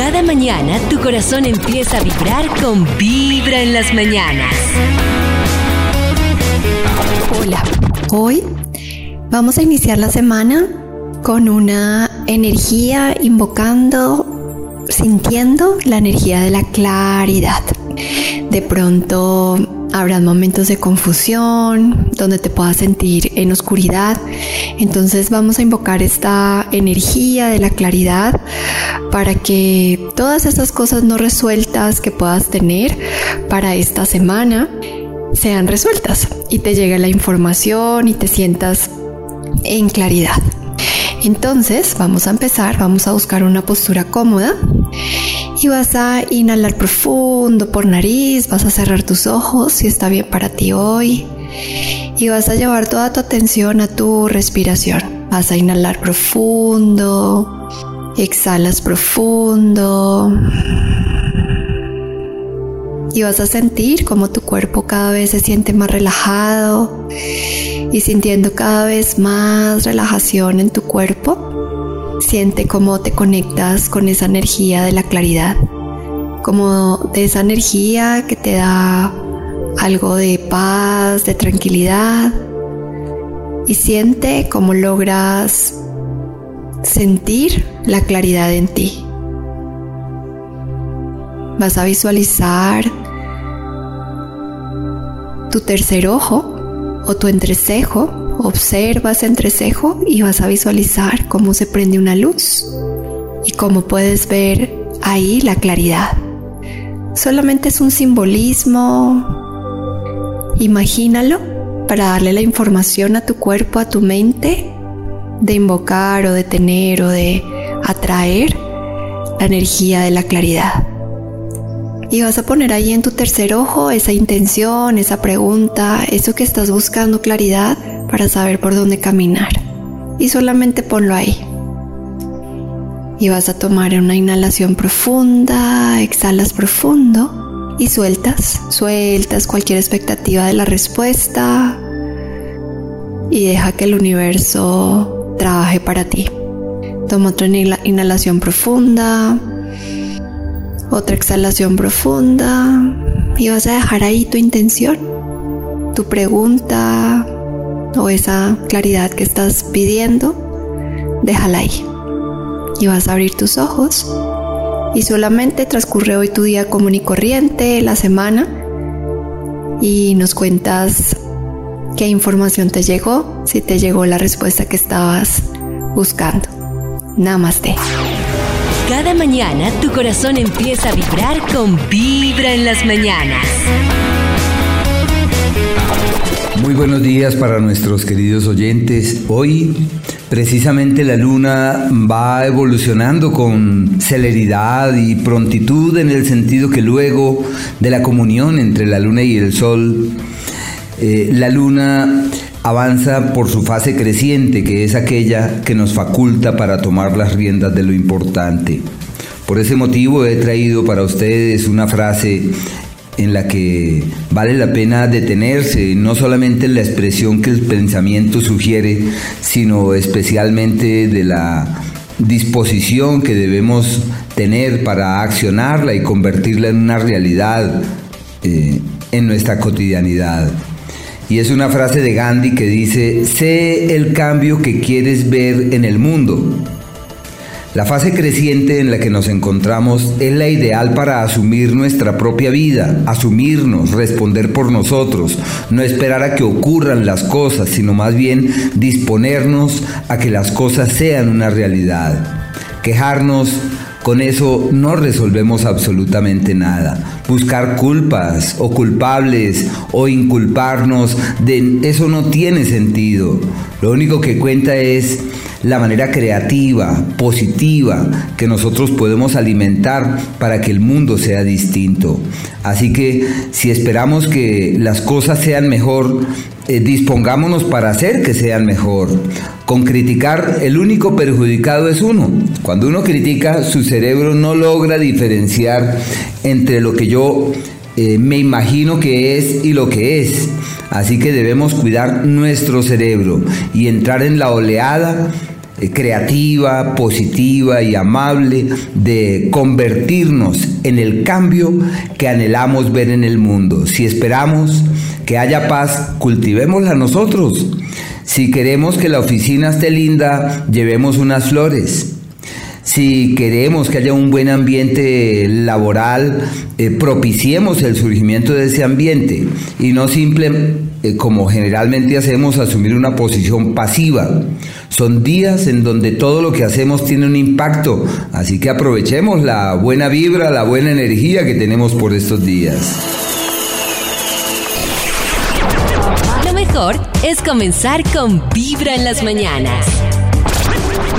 Cada mañana tu corazón empieza a vibrar con Vibra en las mañanas. Hola, hoy vamos a iniciar la semana con una energía invocando, sintiendo la energía de la claridad. De pronto Habrá momentos de confusión, donde te puedas sentir en oscuridad. Entonces vamos a invocar esta energía de la claridad para que todas esas cosas no resueltas que puedas tener para esta semana sean resueltas y te llegue la información y te sientas en claridad. Entonces vamos a empezar, vamos a buscar una postura cómoda y vas a inhalar profundo por nariz, vas a cerrar tus ojos si está bien para ti hoy. Y vas a llevar toda tu atención a tu respiración. Vas a inhalar profundo, exhalas profundo. Y vas a sentir como tu cuerpo cada vez se siente más relajado y sintiendo cada vez más relajación en tu cuerpo Siente cómo te conectas con esa energía de la claridad, como de esa energía que te da algo de paz, de tranquilidad. Y siente cómo logras sentir la claridad en ti. Vas a visualizar tu tercer ojo o tu entrecejo Observas entrecejo y vas a visualizar cómo se prende una luz y cómo puedes ver ahí la claridad. Solamente es un simbolismo. Imagínalo para darle la información a tu cuerpo, a tu mente, de invocar o de tener o de atraer la energía de la claridad. Y vas a poner ahí en tu tercer ojo esa intención, esa pregunta, eso que estás buscando claridad para saber por dónde caminar. Y solamente ponlo ahí. Y vas a tomar una inhalación profunda, exhalas profundo y sueltas, sueltas cualquier expectativa de la respuesta y deja que el universo trabaje para ti. Toma otra inhalación profunda, otra exhalación profunda y vas a dejar ahí tu intención, tu pregunta, o esa claridad que estás pidiendo, déjala ahí. Y vas a abrir tus ojos y solamente transcurre hoy tu día común y corriente, la semana, y nos cuentas qué información te llegó, si te llegó la respuesta que estabas buscando. Namaste. Cada mañana tu corazón empieza a vibrar con Vibra en las mañanas. Muy buenos días para nuestros queridos oyentes. Hoy precisamente la luna va evolucionando con celeridad y prontitud en el sentido que luego de la comunión entre la luna y el sol, eh, la luna avanza por su fase creciente, que es aquella que nos faculta para tomar las riendas de lo importante. Por ese motivo he traído para ustedes una frase en la que vale la pena detenerse, no solamente en la expresión que el pensamiento sugiere, sino especialmente de la disposición que debemos tener para accionarla y convertirla en una realidad eh, en nuestra cotidianidad. Y es una frase de Gandhi que dice, sé el cambio que quieres ver en el mundo la fase creciente en la que nos encontramos es la ideal para asumir nuestra propia vida, asumirnos, responder por nosotros, no esperar a que ocurran las cosas, sino más bien disponernos a que las cosas sean una realidad. Quejarnos, con eso no resolvemos absolutamente nada. Buscar culpas o culpables o inculparnos, de eso no tiene sentido. Lo único que cuenta es la manera creativa, positiva que nosotros podemos alimentar para que el mundo sea distinto. Así que si esperamos que las cosas sean mejor, eh, dispongámonos para hacer que sean mejor. Con criticar, el único perjudicado es uno. Cuando uno critica, su cerebro no logra diferenciar entre lo que yo eh, me imagino que es y lo que es. Así que debemos cuidar nuestro cerebro y entrar en la oleada creativa, positiva y amable de convertirnos en el cambio que anhelamos ver en el mundo. Si esperamos que haya paz, cultivémosla nosotros. Si queremos que la oficina esté linda, llevemos unas flores. Si queremos que haya un buen ambiente laboral, eh, propiciemos el surgimiento de ese ambiente y no simplemente eh, como generalmente hacemos, asumir una posición pasiva. Son días en donde todo lo que hacemos tiene un impacto, así que aprovechemos la buena vibra, la buena energía que tenemos por estos días. Lo mejor es comenzar con Vibra en las mañanas.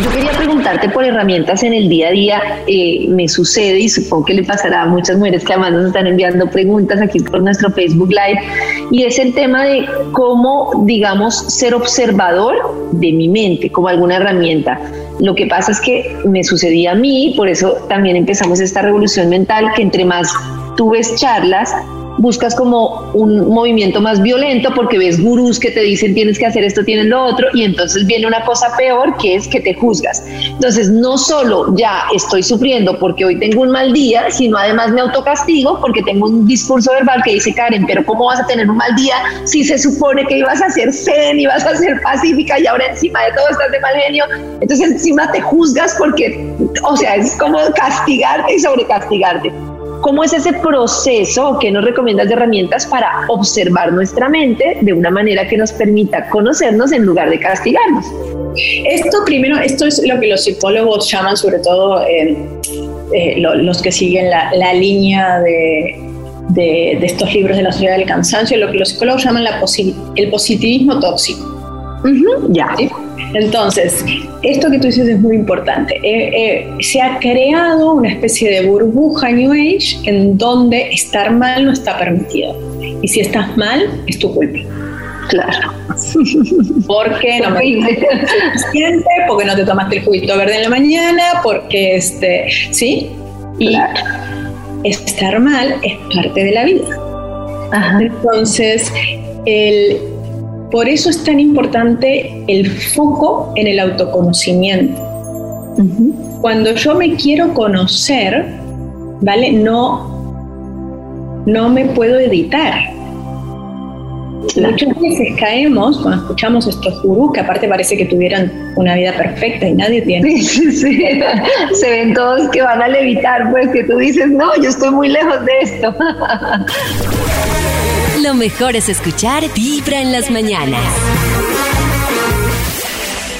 Yo quería preguntarte por herramientas en el día a día. Eh, me sucede y supongo que le pasará a muchas mujeres que además nos están enviando preguntas aquí por nuestro Facebook Live. Y es el tema de cómo, digamos, ser observador de mi mente como alguna herramienta. Lo que pasa es que me sucedía a mí, por eso también empezamos esta revolución mental, que entre más tú ves charlas, buscas como un movimiento más violento porque ves gurús que te dicen tienes que hacer esto, tienes lo otro, y entonces viene una cosa peor que es que te juzgas. Entonces, no solo ya estoy sufriendo porque hoy tengo un mal día, sino además me autocastigo porque tengo un discurso verbal que dice, Karen, pero ¿cómo vas a tener un mal día si se supone que ibas a ser zen, ibas a ser pacífica y ahora encima de todo estás de mal genio? Entonces, encima te juzgas porque, o sea, es como castigarte y sobrecastigarte. ¿Cómo es ese proceso que nos recomiendas de herramientas para observar nuestra mente de una manera que nos permita conocernos en lugar de castigarnos? Esto primero, esto es lo que los psicólogos llaman, sobre todo eh, eh, los que siguen la, línea de, de, estos libros de la sociedad del cansancio, lo que los psicólogos llaman la el positivismo tóxico. ya. Entonces, esto que tú dices es muy importante. Eh, eh, se ha creado una especie de burbuja New Age en donde estar mal no está permitido. Y si estás mal, es tu culpa. Claro. Porque no me suficiente, porque no te tomaste el juguito verde en la mañana, porque este, ¿sí? Y estar mal es parte de la vida. Entonces, el, por eso es tan importante el foco en el autoconocimiento. Cuando yo me quiero conocer, ¿vale? No, no me puedo editar. Muchas veces caemos cuando escuchamos estos gurús que aparte parece que tuvieran una vida perfecta y nadie tiene. Sí, sí, Se ven todos que van a levitar, pues que tú dices, no, yo estoy muy lejos de esto. Lo mejor es escuchar Vibra en las mañanas.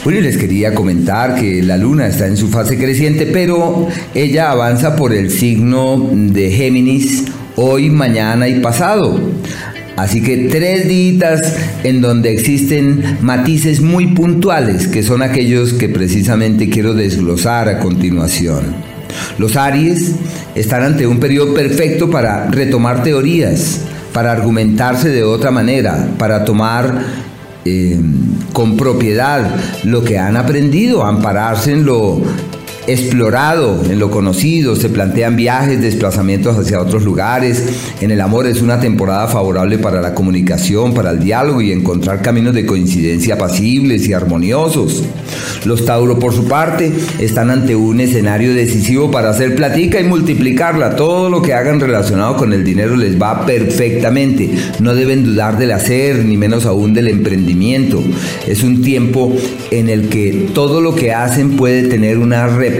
Bueno, les quería comentar que la luna está en su fase creciente, pero ella avanza por el signo de Géminis hoy, mañana y pasado. Así que tres días en donde existen matices muy puntuales, que son aquellos que precisamente quiero desglosar a continuación. Los Aries están ante un periodo perfecto para retomar teorías, para argumentarse de otra manera, para tomar eh, con propiedad lo que han aprendido, ampararse en lo explorado, en lo conocido, se plantean viajes, desplazamientos hacia otros lugares. En el amor es una temporada favorable para la comunicación, para el diálogo y encontrar caminos de coincidencia pasibles y armoniosos. Los Tauro, por su parte, están ante un escenario decisivo para hacer platica y multiplicarla. Todo lo que hagan relacionado con el dinero les va perfectamente. No deben dudar del hacer, ni menos aún del emprendimiento. Es un tiempo en el que todo lo que hacen puede tener una repercusión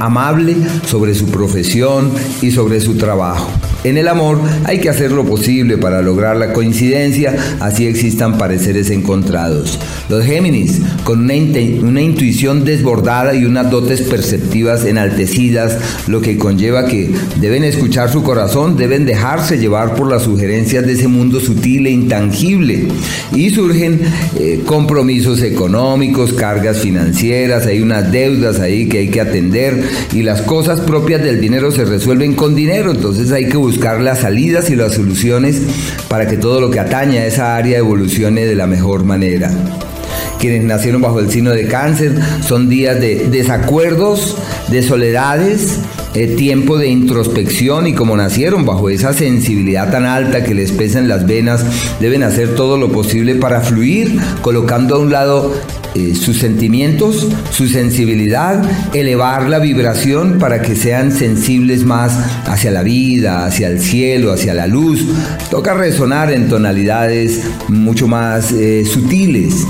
amable sobre su profesión y sobre su trabajo. En el amor hay que hacer lo posible para lograr la coincidencia, así existan pareceres encontrados. Los Géminis, con una, una intuición desbordada y unas dotes perceptivas enaltecidas, lo que conlleva que deben escuchar su corazón, deben dejarse llevar por las sugerencias de ese mundo sutil e intangible. Y surgen eh, compromisos económicos, cargas financieras, hay unas deudas ahí que hay que atender y las cosas propias del dinero se resuelven con dinero, entonces hay que buscar buscar las salidas y las soluciones para que todo lo que atañe a esa área evolucione de la mejor manera. Quienes nacieron bajo el signo de cáncer son días de desacuerdos, de soledades, eh, tiempo de introspección y como nacieron bajo esa sensibilidad tan alta que les pesa en las venas, deben hacer todo lo posible para fluir, colocando a un lado eh, sus sentimientos, su sensibilidad, elevar la vibración para que sean sensibles más hacia la vida, hacia el cielo, hacia la luz. Toca resonar en tonalidades mucho más eh, sutiles.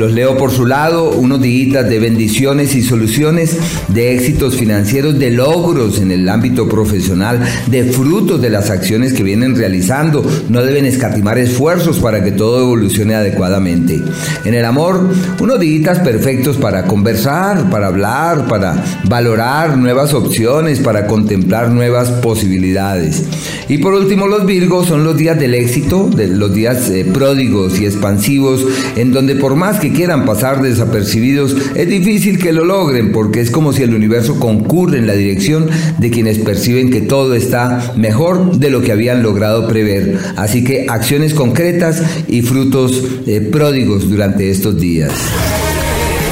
Los leo por su lado, unos días de bendiciones y soluciones, de éxitos financieros, de logros en el ámbito profesional, de frutos de las acciones que vienen realizando. No deben escatimar esfuerzos para que todo evolucione adecuadamente. En el amor, unos días perfectos para conversar, para hablar, para valorar nuevas opciones, para contemplar nuevas posibilidades. Y por último, los Virgos son los días del éxito, de los días eh, pródigos y expansivos, en donde por más que quieran pasar desapercibidos, es difícil que lo logren, porque es como si el universo concurre en la dirección de quienes perciben que todo está mejor de lo que habían logrado prever. Así que acciones concretas y frutos eh, pródigos durante estos días.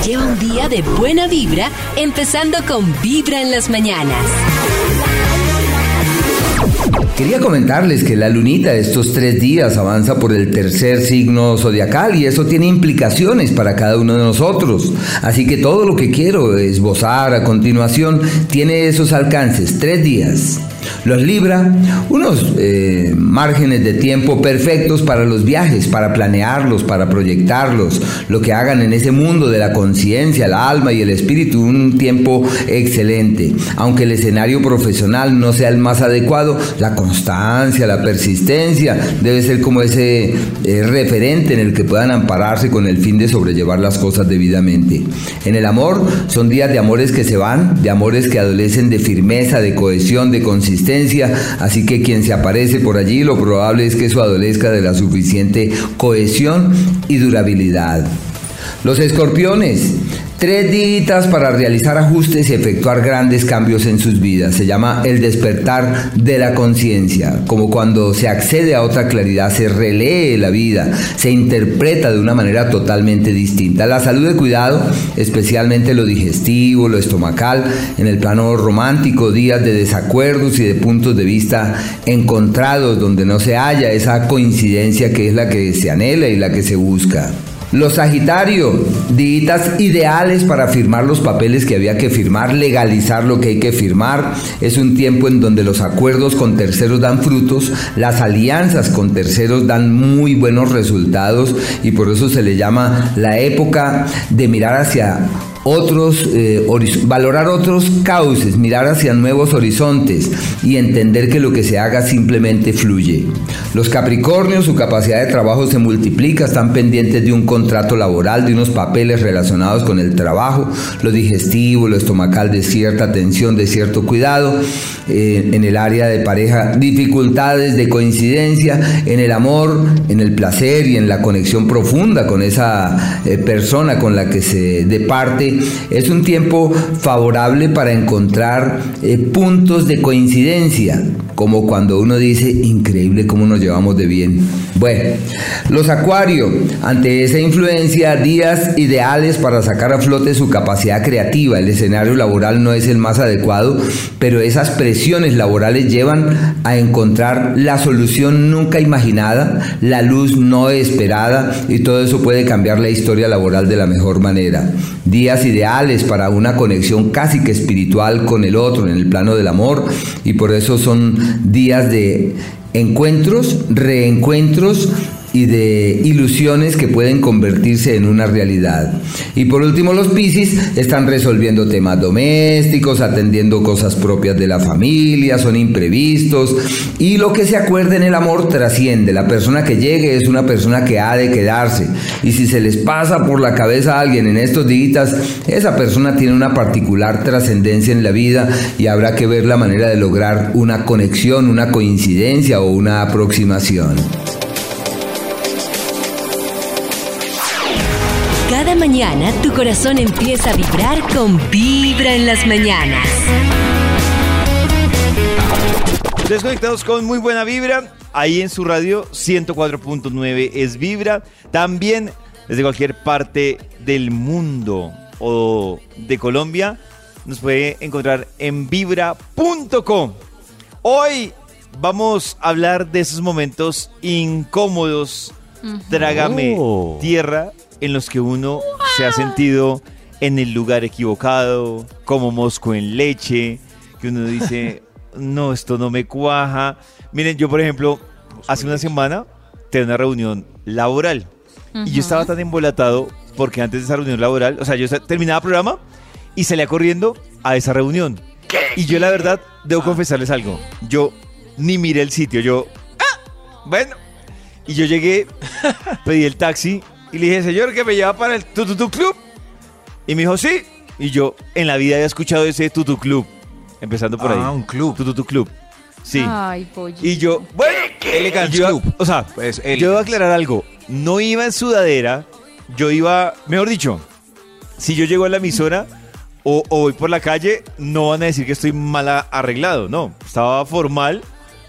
Lleva un día de buena vibra, empezando con Vibra en las mañanas. Quería comentarles que la lunita estos tres días avanza por el tercer signo zodiacal y eso tiene implicaciones para cada uno de nosotros. Así que todo lo que quiero esbozar a continuación. Tiene esos alcances, tres días los libra unos eh, márgenes de tiempo perfectos para los viajes, para planearlos, para proyectarlos, lo que hagan en ese mundo de la conciencia, el alma y el espíritu, un tiempo excelente. Aunque el escenario profesional no sea el más adecuado, la constancia, la persistencia debe ser como ese eh, referente en el que puedan ampararse con el fin de sobrellevar las cosas debidamente. En el amor son días de amores que se van, de amores que adolecen de firmeza, de cohesión, de consistencia así que quien se aparece por allí lo probable es que su adolezca de la suficiente cohesión y durabilidad. Los escorpiones Tres días para realizar ajustes y efectuar grandes cambios en sus vidas. Se llama el despertar de la conciencia, como cuando se accede a otra claridad, se relee la vida, se interpreta de una manera totalmente distinta. La salud de cuidado, especialmente lo digestivo, lo estomacal, en el plano romántico, días de desacuerdos y de puntos de vista encontrados donde no se halla esa coincidencia que es la que se anhela y la que se busca. Los Sagitario, días ideales para firmar los papeles que había que firmar, legalizar lo que hay que firmar. Es un tiempo en donde los acuerdos con terceros dan frutos, las alianzas con terceros dan muy buenos resultados y por eso se le llama la época de mirar hacia otros, eh, valorar otros cauces, mirar hacia nuevos horizontes y entender que lo que se haga simplemente fluye. Los Capricornios, su capacidad de trabajo se multiplica, están pendientes de un contrato laboral, de unos papeles relacionados con el trabajo, lo digestivo, lo estomacal de cierta atención, de cierto cuidado, eh, en el área de pareja, dificultades de coincidencia, en el amor, en el placer y en la conexión profunda con esa eh, persona con la que se departe es un tiempo favorable para encontrar eh, puntos de coincidencia, como cuando uno dice, increíble cómo nos llevamos de bien. Bueno, los acuarios, ante esa influencia, días ideales para sacar a flote su capacidad creativa. El escenario laboral no es el más adecuado, pero esas presiones laborales llevan a encontrar la solución nunca imaginada, la luz no esperada, y todo eso puede cambiar la historia laboral de la mejor manera. Días ideales para una conexión casi que espiritual con el otro en el plano del amor y por eso son días de encuentros, reencuentros y de ilusiones que pueden convertirse en una realidad. Y por último, los Piscis están resolviendo temas domésticos, atendiendo cosas propias de la familia, son imprevistos y lo que se acuerde en el amor trasciende. La persona que llegue es una persona que ha de quedarse. Y si se les pasa por la cabeza a alguien en estos días, esa persona tiene una particular trascendencia en la vida y habrá que ver la manera de lograr una conexión, una coincidencia o una aproximación. Mañana tu corazón empieza a vibrar con Vibra en las mañanas. Desconectados con muy buena vibra, ahí en su radio 104.9 es Vibra. También desde cualquier parte del mundo o de Colombia nos puede encontrar en vibra.com. Hoy vamos a hablar de esos momentos incómodos, trágame Oh. tierra, en los que uno se ha sentido en el lugar equivocado, como mosco en leche, que uno dice, no, esto no me cuaja. Miren, yo por ejemplo, hace una semana tenía una reunión laboral y yo estaba tan embolatado porque antes de esa reunión laboral, o sea, yo terminaba programa y salía corriendo a esa reunión. Y yo la verdad, debo confesarles algo. Yo ni miré el sitio, yo, "Ah, bueno. Y yo llegué, pedí el taxi y le dije, señor, que me lleva para el Tututu Club. Y me dijo, sí. Y yo en la vida había escuchado ese Tutu Club. Empezando por Ah, ahí. un club. Tututu Club. Sí. Ay, pollito. Y yo, bueno, Club. O sea, Pues, yo debo elegance. aclarar algo. No iba en sudadera, yo iba, mejor dicho, si yo llego a la emisora o, o voy por la calle, no van a decir que estoy mal a- arreglado. No, estaba formal,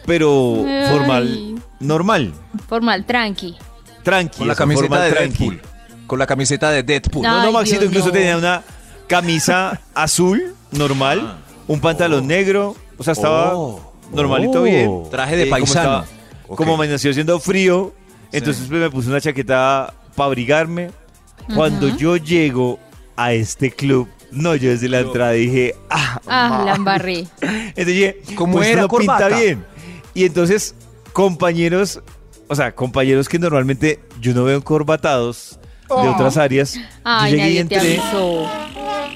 pero Ay. formal, normal, Formal, tranqui. Tranqui. Con la camiseta de tranqui. Deadpool. Con la camiseta de Deadpool. No. No, Maxito Dios, incluso no. tenía una camisa azul, normal, un pantalón negro, o sea, estaba Oh. normalito Oh. bien. Traje de Eh, como paisano. Como me nació siendo frío, entonces pues, me puse una chaqueta para abrigarme. Cuando yo llego a este club, no, yo desde la entrada dije, ah, Ah, ma". la embarré. Entonces dije, ¿Cómo pues, era esto no pinta bien. Y entonces, compañeros, o sea, compañeros que normalmente yo no veo encorbatados de otras áreas, Ay, yo llegué y entré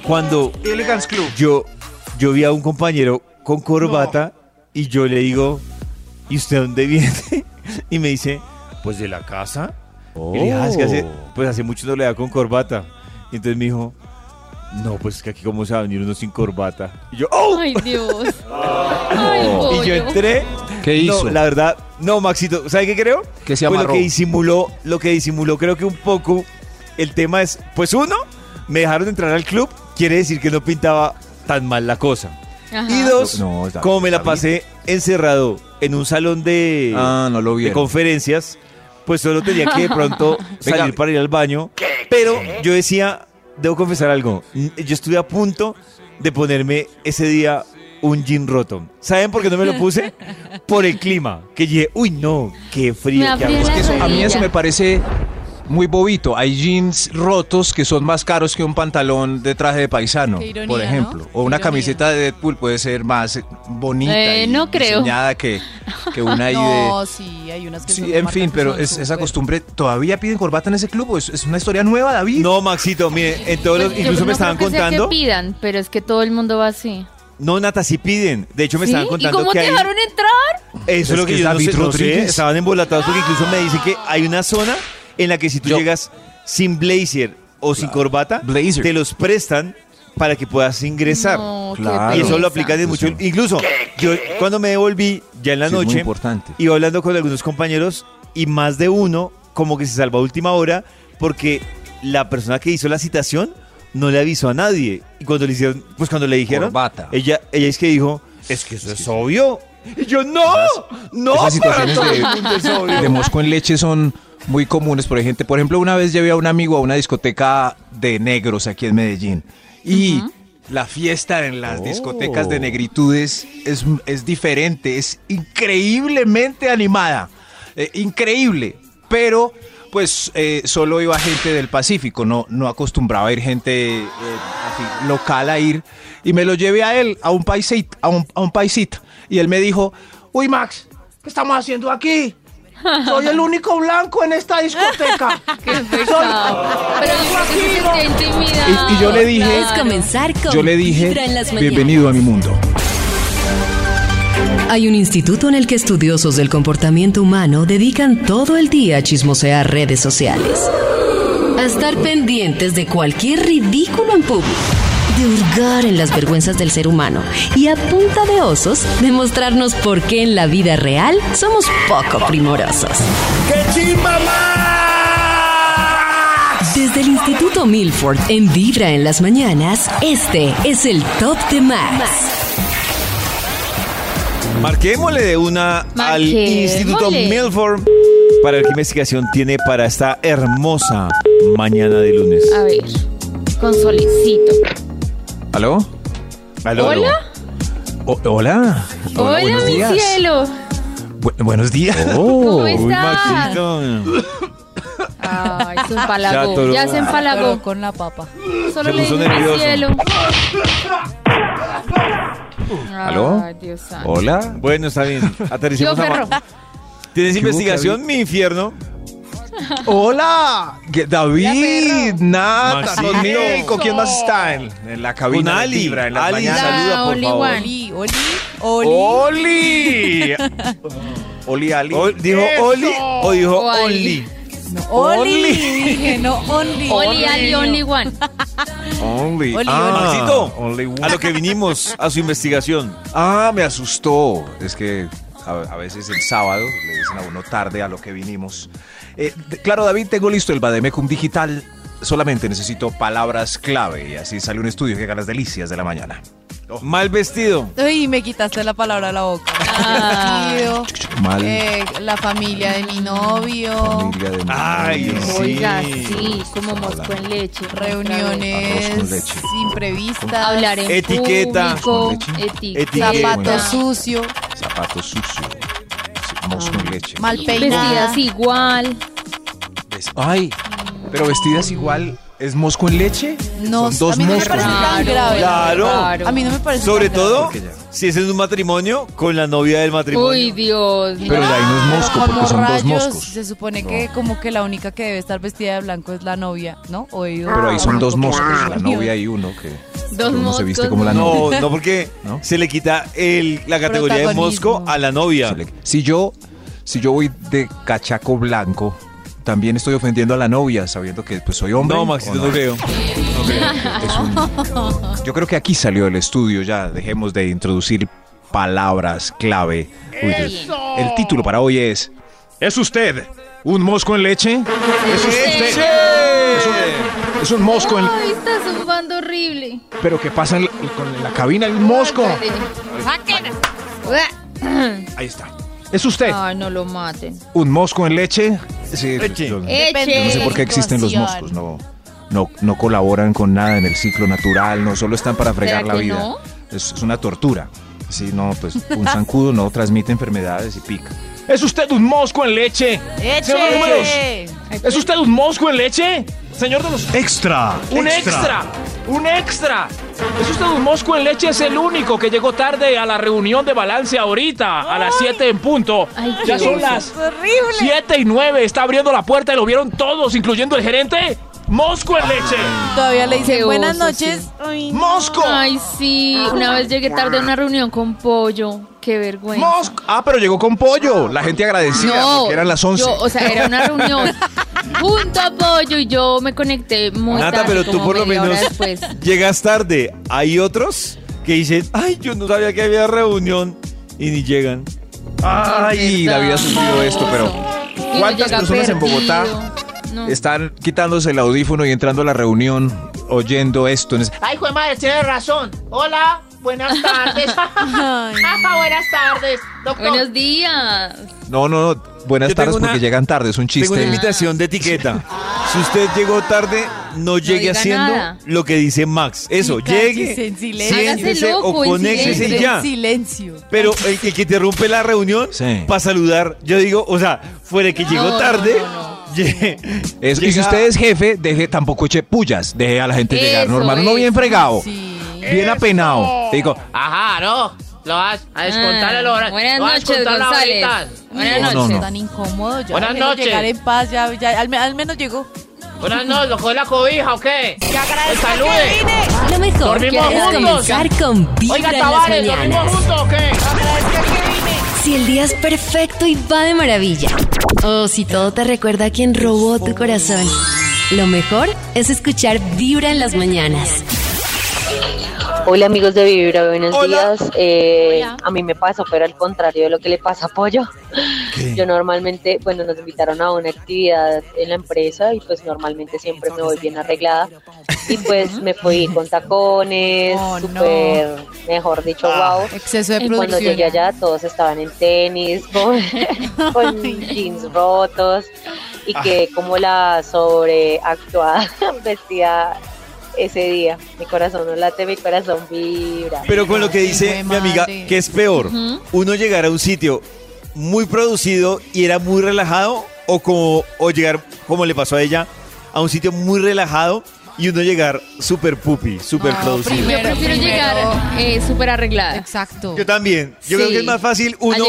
cuando Elegance Club. yo, yo vi a un compañero con corbata y yo le digo, ¿y usted dónde viene? Y me dice, pues de la casa. Y le dije, "Ah, es que hace, pues hace mucho no le da con corbata. Y entonces me dijo, no, pues es que aquí cómo se va a venir uno sin corbata. Y yo, ¡oh! Ay, Dios. Ay, Y yo entré. ¿Qué hizo? No, la verdad, no, Maxito, ¿sabe qué creo? Que se Pues lo amarró. que disimuló, lo que disimuló, creo que un poco el tema es, pues uno, me dejaron entrar al club, quiere decir que no pintaba tan mal la cosa. Ajá. Y dos, No, como me la pasé encerrado en un salón de, Ah, no lo de conferencias, pues solo tenía que de pronto salir Venga. para ir al baño. Pero yo decía, debo confesar algo, yo estuve a punto de ponerme ese día un jean roto. ¿Saben por qué no me lo puse? Por el clima. Que dije, uy, no, qué frío. Me qué abrió agua". la Es que eso- a mí eso me parece muy bobito. Hay jeans rotos que son más caros que un pantalón de traje de paisano, ironía, por ejemplo. ¿no? O una camiseta de Deadpool puede ser más bonita Eh, y no creo. diseñada que, que una ahí No, de... sí, hay unas que son Sí, de en fin, pero son es, esa costumbre, ¿todavía piden corbata en ese club? ¿O ¿Es, es una historia nueva, David? No, Maxito, mire, en todos los, Pues yo incluso no me estaban que sea contando. que pidan, pero es que todo el mundo va así. No, Nata, sí piden. De hecho, me ¿Sí? estaban ¿Y contando cómo que te hay- dejaron entrar? Eso es lo que que es yo no David sé, no sé. Estaban embolatados porque incluso me dicen que hay una zona en la que si tú Yo- llegas sin blazer o sin corbata, Blazer. te los prestan para que puedas ingresar. No, Claro. Y eso lo aplican en mucho. Incluso yo cuando me devolví ya en la Sí, noche, importante. iba hablando con algunos compañeros y más de uno como que se salva a última hora porque la persona que hizo la citación no le avisó a nadie. Y cuando le hicieron, pues cuando le dijeron, Corbata. ella, ella es que dijo, es que eso es obvio. Y yo, no, no, Esas para situaciones todo de- el mundo es obvio". de mosco en leche son muy comunes. Por ejemplo, por ejemplo, una vez llevé a un amigo a una discoteca de negros aquí en Medellín. Y la fiesta en las discotecas de negritudes es, es diferente, es increíblemente animada. eh, increíble. Pero, pues, eh, solo iba gente del Pacífico, no, no acostumbraba a ir gente eh, así, local a ir. Y me lo llevé a él, a un paisito, a un, a un paisito. Y él me dijo, uy, Max, ¿qué estamos haciendo aquí? Soy el único blanco en esta discoteca. Qué pecado. Pero yo creo que se sentía intimidado. Y, y yo le dije, Puedes comenzar con yo le dije, Vibra en las mañanas. bienvenido a mi mundo. Hay un instituto en el que estudiosos del comportamiento humano dedican todo el día a chismosear redes sociales. A estar pendientes de cualquier ridículo en público. De hurgar en las vergüenzas del ser humano. Y a punta de osos, demostrarnos por qué en la vida real somos poco primorosos. Desde el Instituto Milford en Vibra en las mañanas, este es el Top de Max. Marquémosle de una al Marquémosle. Instituto Milford para ver qué investigación tiene para esta hermosa mañana de lunes. A ver, con solicito. ¿Aló? Aló. ¿Hola? O- hola. Hola, buenos mi días. cielo. Bu- buenos días. ¿Cómo Uy, estás? Maxito. Ay, se Ya empalagó. atoró. Ya se empalagó. con la papa. Solo Se le puso dije mi cielo. ¿Aló? Ay, Dios santo. Hola. Bueno, está bien. Yo, Aterricemos a perro. ¿Tienes ¿Qué hubo, investigación, mi infierno? Hola. ¿Qué- David, Nata, Maxito. Nico, ¿quién más está en, en la cabina Con de Ali. Vibra en las Ali, mañanas? saluda, por Only favor. one. Oli, Oli, Oli. ¡Oli! ¡Oli, Ali! O- ¿Dijo Eso. Oli o dijo O Ali. Only? No, Oli. Dije, no, Only. Only Ali, only one. Only. Oli, ah, Maxito, only one. a lo que vinimos, a su investigación. Ah, me asustó. Es que a, a veces el sábado le dicen a uno tarde a lo que vinimos. Eh, claro, David, tengo listo el Bademecum digital. Solamente necesito palabras clave y así sale un estudio que haga las delicias de la mañana. Mal vestido. Uy, me quitaste la palabra de la boca. Ah. Vestido, Mal. eh, la familia de mi novio. familia de mi Ay, novio. sí. Oiga, sí, como mosco en leche. Reuniones leche. imprevistas. Hablar en Etiqueta. público. Con leche. Etiqueta. Zapato sucio. Zapato sucio. Leche. Mal peinada. Vestidas igual. Ay, pero vestidas igual. ¿Es mosco en leche? No, Son dos a mí no me moscos. parece tan Claro, grave. Claro. claro. A mí no me parece Sobre tan todo, Porque ya- si es en un matrimonio con la novia del matrimonio. Uy, Dios. Pero de ahí no es mosco como porque son dos rayos, moscos. Se supone que como que la única que debe estar vestida de blanco es la novia, ¿no? Oído. Pero ahí son dos moscos, la novia y uno que Dos uno se viste moscos, como la no. novia. No, no porque ¿No? se le quita el, la categoría de Protagonismo. mosco a la novia. Se le- Si yo, si yo voy de cachaco blanco, también estoy ofendiendo a la novia, sabiendo que pues soy hombre. No, ¿o Maxito, no creo. Es un- yo creo que aquí salió el estudio ya. Dejemos de introducir palabras clave. Uy, el, el título para hoy es ¿Es usted un mosco en leche? ¿Es usted? Es un, es un mosco en... Ay, está zumbando horrible. ¿Pero qué pasa en la, con la cabina? El mosco. Ahí está. ¿Es usted Ay, no lo maten. un mosco en leche? Sí, Leche. yo- no sé por qué existen los moscos, no, no, no colaboran con nada en el ciclo natural, no solo están para fregar ¿Será la vida. no? Es, es una tortura. Sí, no, pues un zancudo no transmite enfermedades y pica. ¿Es usted un mosco en leche? ¡Eche! ¿Es usted un mosco en leche? Señor de los... Extra. ¡Un extra! ¡Un extra! ¿Es usted un mosco en leche? Es el único que llegó tarde a la reunión de balance ahorita, a las 7 en punto. Ay, ya qué son las ¡Horrible! 7 y 9. Está abriendo la puerta y lo vieron todos, incluyendo el gerente. ¡Mosco en leche! Todavía le dicen Qué buenas oso, noches. sí. Ay, no. ¡Mosco! Ay, sí. Una vez llegué tarde a una reunión con pollo. Qué vergüenza. ¡Mosco! Ah, pero llegó con pollo. La gente agradecida No, porque eran las 11. yo, o sea, era una reunión junto a pollo y yo me conecté muy Nata, tarde, pero tú como por lo media hora menos después. llegas tarde. Hay otros que dicen, ay, yo no sabía que había reunión y ni llegan. Ay, la vida ha sufrido esto, pero Y uno ¿cuántas llega personas en Bogotá perdido. No. están quitándose el audífono y entrando a la reunión oyendo esto? Ay, de madre, tienes razón. Hola, buenas tardes. Buenas tardes, doctor. Buenos días. No, no, no. Buenas Yo tardes una- porque llegan tarde, es un Tengo una chiste. invitación de etiqueta. Si usted llegó tarde, no llegue haciendo nada. lo que dice Max. Eso, llegue, en silencio. o conéctese y ya. en silencio. Pero el que, que interrumpe la reunión Sí. para saludar, yo digo, o sea, fuera de que llegó No, tarde, no, y si usted es jefe, deje tampoco eche pullas, deje a la gente llegar Eso, normal, uno bien fregado, Sí. bien apenado. Digo, Ajá, no. Lo vas a descontar Ah, el hora. buenas noches, descontar la González. Buenas No, no, noches. no. Tan incómodo. Ya Buenas noches. Llegar en paz, ya, ya, al, me- al menos llegó. Buenas noches, ¿lo coge la cobija o qué? Que agradezca Salude. que vine. Lo mejor es juntos. comenzar con Vibra Oiga, Tavares, ¿dormimos juntos o qué? Agradezca que. Si el día es perfecto y va de maravilla. O si todo te recuerda a quien robó tu corazón. Lo mejor es escuchar Vibra en las mañanas. Hola amigos de Vibra, buenos Hola. días. Eh, Hola. A mí me pasó, pero al contrario de lo que le pasa a Pollo. Yo normalmente, bueno, nos invitaron a una actividad en la empresa y pues normalmente siempre me voy bien arreglada. Y pues me fui con tacones, Oh, no. súper, mejor dicho, wow. Exceso de Y cuando producción. llegué allá todos estaban en tenis, con, con jeans rotos y que como la sobreactuada vestida ese día. Mi corazón no late, mi corazón vibra. Pero con lo que dice mi amiga, que es peor, uno llegar a un sitio muy producido y era muy relajado o como o llegar como le pasó a ella a un sitio muy relajado y uno llegar súper pupi, súper producido. Yo prefiero llegar eh, súper arreglada. Exacto. Yo también. Yo creo que es más fácil uno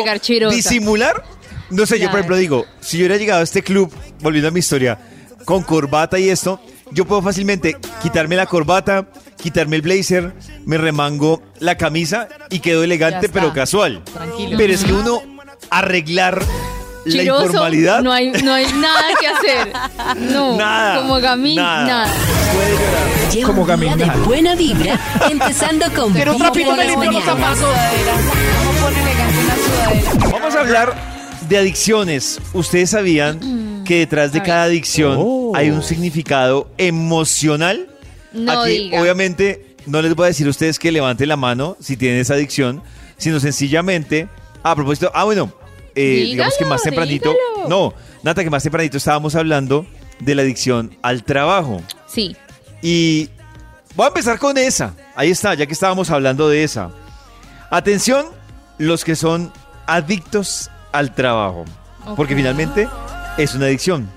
disimular. No sé, yo por ejemplo digo, si yo hubiera llegado a este club, volviendo a mi historia, con corbata y esto, yo puedo fácilmente quitarme la corbata, quitarme el blazer, me remango la camisa y quedo elegante pero casual. Tranquilo. Pero es que uno arreglar la Chiroso, informalidad No hay, no hay nada que hacer. No. Nada, Como gamín, nada. nada. puede llorar. Lleva Como día de buena vibra, empezando con Quiero un limpio los zapatos. ¿Cómo pone elegante una sudadera? Vamos a hablar de adicciones. ¿Ustedes sabían que detrás de cada adicción Oh. Hay un significado emocional? No Aquí, diga. obviamente, no les voy a decir a ustedes que levanten la mano si tienen esa adicción, sino sencillamente, a propósito, ah, bueno, eh, digamos que más tempranito, dígalo. no, Nata, que más tempranito estábamos hablando de la adicción al trabajo. Sí. Y voy a empezar con esa. Ahí está, ya que estábamos hablando de esa. Atención, los que son adictos al trabajo. Porque finalmente es una adicción.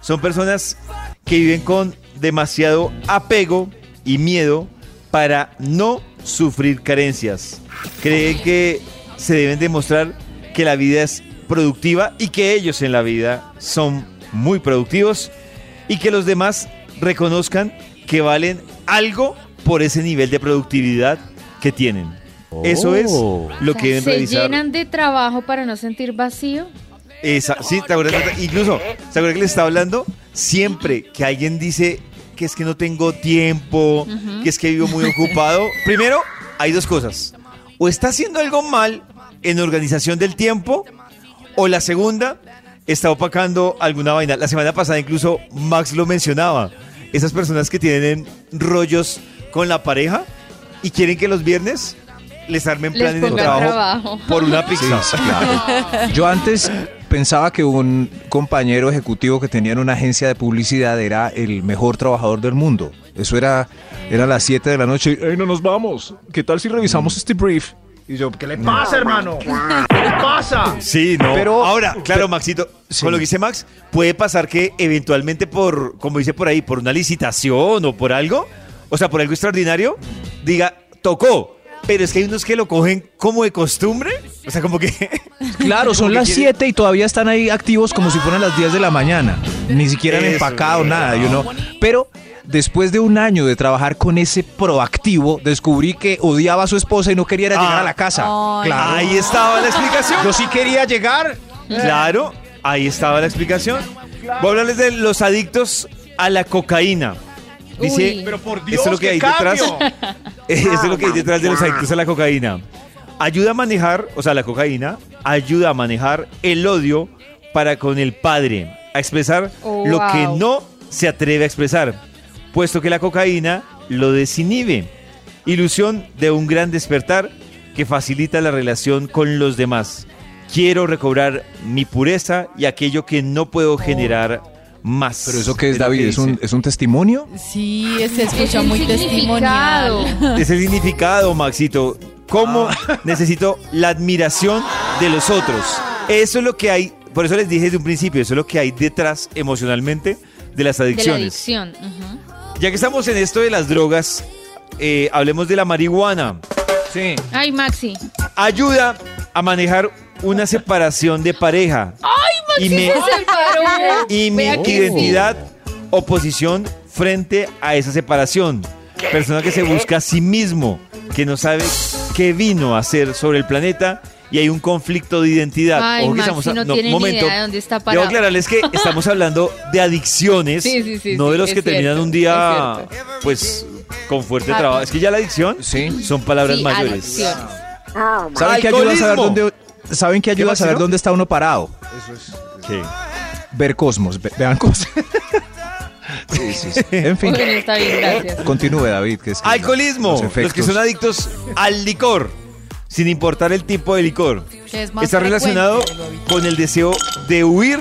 Son personas que viven con demasiado apego y miedo para no sufrir carencias. Creen que se deben demostrar que la vida es productiva y que ellos en la vida son muy productivos y que los demás reconozcan que valen algo por ese nivel de productividad que tienen. Eso es lo que deben Se revisar. llenan de trabajo para no sentir vacío. Esa, sí, ¿te acuerdas? Incluso, ¿se acuerdan que les estaba hablando? Siempre que alguien dice que es que no tengo tiempo, que es que vivo muy ocupado, primero hay dos cosas. O está haciendo algo mal en organización del tiempo, o la segunda, está opacando alguna vaina. La semana pasada incluso Max lo mencionaba. Esas personas que tienen rollos con la pareja y quieren que los viernes les armen Les plan en el pongan trabajo, trabajo. por una pizza. Sí, claro. Yo antes pensaba que un compañero ejecutivo que tenía en una agencia de publicidad era el mejor trabajador del mundo. Eso era, era las 7 de la noche. ¡Ey, no nos vamos! ¿Qué tal si revisamos este brief? Y yo, ¿qué le Pasa, hermano. ¿Qué le pasa? Sí, no. Pero- ahora, claro, pero- Maxito, Sí. con lo que dice Max, puede pasar que eventualmente por, como dice por ahí, por una licitación o por algo, o sea, por algo extraordinario, diga, tocó. Pero es que hay unos que lo cogen como de costumbre. O sea, como que. Claro, son las quieren- 7 y todavía están ahí activos como si fueran las 10 de la mañana. Ni siquiera han Eso, empacado sí. nada, you know. Pero después de un año de trabajar con ese proactivo, descubrí que odiaba a su esposa y no quería Ah. llegar a la casa. Ay. Claro. Ahí estaba la explicación. Yo sí quería llegar. Claro, ahí estaba la explicación. Voy a hablarles de los adictos a la cocaína. Dice, Uy. Pero por esto Dios, es lo que hay detrás. Eso es lo que hay detrás de los adictos a la cocaína. Ayuda a manejar, o sea, la cocaína ayuda a manejar el odio para con el padre, a expresar Oh, lo que no se atreve a expresar, puesto que la cocaína lo desinhibe. Ilusión de un gran despertar que facilita la relación con los demás. Quiero recobrar mi pureza y aquello que no puedo generar más. Pero eso que es, David, ¿es un. ¿es un testimonio? Sí, se Es escucha muy testimonial. Es el significado, Maxito. ¿Cómo Ah. necesito la admiración de los otros? Eso es lo que hay, por eso les dije desde un principio, eso es lo que hay detrás emocionalmente de las De la adicciones. adicción. Ya que estamos en esto de las drogas, eh, hablemos de la marihuana. Sí. Ay, Maxi. Ayuda a manejar una separación de pareja. y me, Se separó. y mi identidad o posición frente a esa separación. Persona que se busca a sí mismo, que no sabe qué vino a hacer sobre el planeta y hay un conflicto de identidad. Ay, Ojo que Maxi estamos a- no tiene ni idea de dónde está Debo parado. aclararles que estamos hablando de adicciones, Sí, sí, sí, no sí, de los es que terminan un día, es pues, con fuerte Happy. trabajo. Es que ya la adicción Sí. son palabras Sí, mayores. ¿Saben qué ayuda a saber dónde, ¿saben qué ayuda a más, saber no? dónde está uno parado? ¿Qué? Ver Cosmos, ve- vean cosas. sí, sí, sí. En fin. Bueno, está bien, gracias. Continúe, David. Que es que Alcoholismo, los los, que son adictos al licor, sin importar el tipo de licor. Que es más Está relacionado con el deseo de huir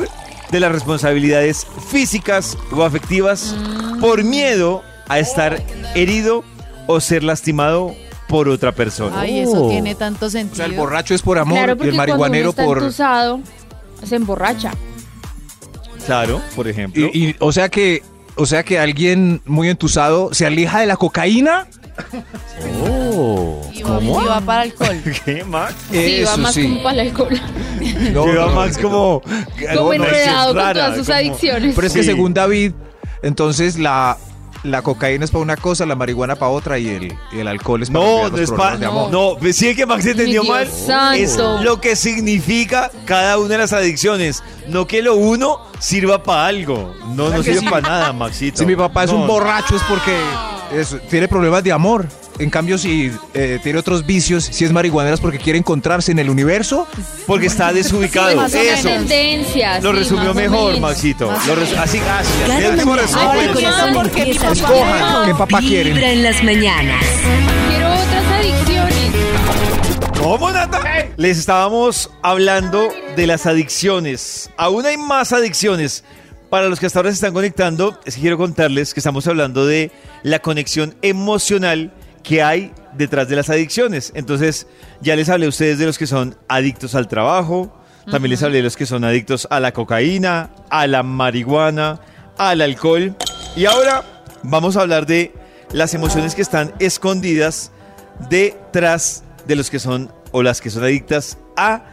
de las responsabilidades físicas o afectivas Mm. por miedo a estar herido o ser lastimado por otra persona. Ay, eso Oh. tiene tanto O sentido. sea, el borracho es por amor Claro, y el cuando marihuanero uno está por... entusado, se emborracha. Claro, por ejemplo. Y, y, o sea que, o sea que alguien muy entusado se aleja de la cocaína. Oh, Y va, y va para alcohol. ¿Qué, Max? Sí, va más como para el alcohol. No, Lleva no, no. como... como enredado con rara, todas sus como- adicciones. Pero es que Sí. según David, entonces la, la cocaína es para una cosa, la marihuana para otra y el, y el alcohol es para No, no es para... de amor. No, pues sí que Max entendió mal. Santo. Es lo que significa cada una de las adicciones. No que lo uno sirva para algo. No, no sirve sí? para nada, Maxito. Si mi papá es No. un borracho es porque es- tiene problemas de amor. En cambio, si eh, tiene otros vicios, si es marihuanera es porque quiere encontrarse en el universo. Porque está desubicado. Más. Eso. Tendencias. Lo sí, resumió mejor. Maxito. Lo resu- así, gracias. Cada El papá- vibrar. Escojan qué papá quieren. Vibra en las mañanas. Quiero otras adicciones. ¿Cómo, Nata? Les estábamos hablando de las adicciones. Aún hay más adicciones. Para los que hasta ahora se están conectando, es que quiero contarles que estamos hablando de la conexión emocional que hay detrás de las adicciones. Entonces, ya les hablé a ustedes de los que son adictos al trabajo, también les hablé de los que son adictos a la cocaína, a la marihuana, al alcohol. Y ahora vamos a hablar de las emociones que están escondidas detrás de los que son o las que son adictas a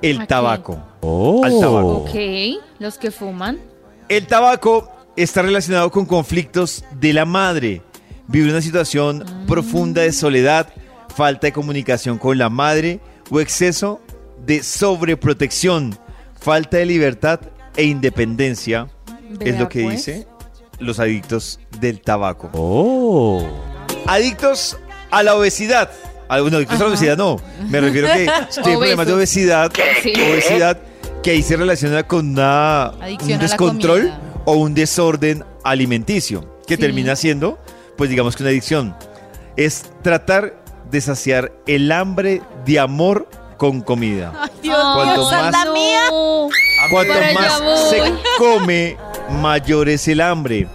el tabaco. Al tabaco. Ok, los que fuman. El tabaco está relacionado con conflictos de la madre. Vive una situación profunda de soledad, falta de comunicación con la madre o exceso de sobreprotección, falta de libertad e independencia, es lo que pues. dice los adictos del tabaco. Oh. Adictos a la obesidad. Ah, Bueno, adictos a la obesidad no. Me refiero que si tienen problemas de obesidad, Sí. obesidad que ahí se relaciona con una, un a la descontrol o un desorden alimenticio, que Sí. termina siendo, pues digamos que una adicción. Es tratar de saciar el hambre de amor con comida. Ay, Dios Cuanto es más- la mía. Cuanto más se come, mayor es el hambre.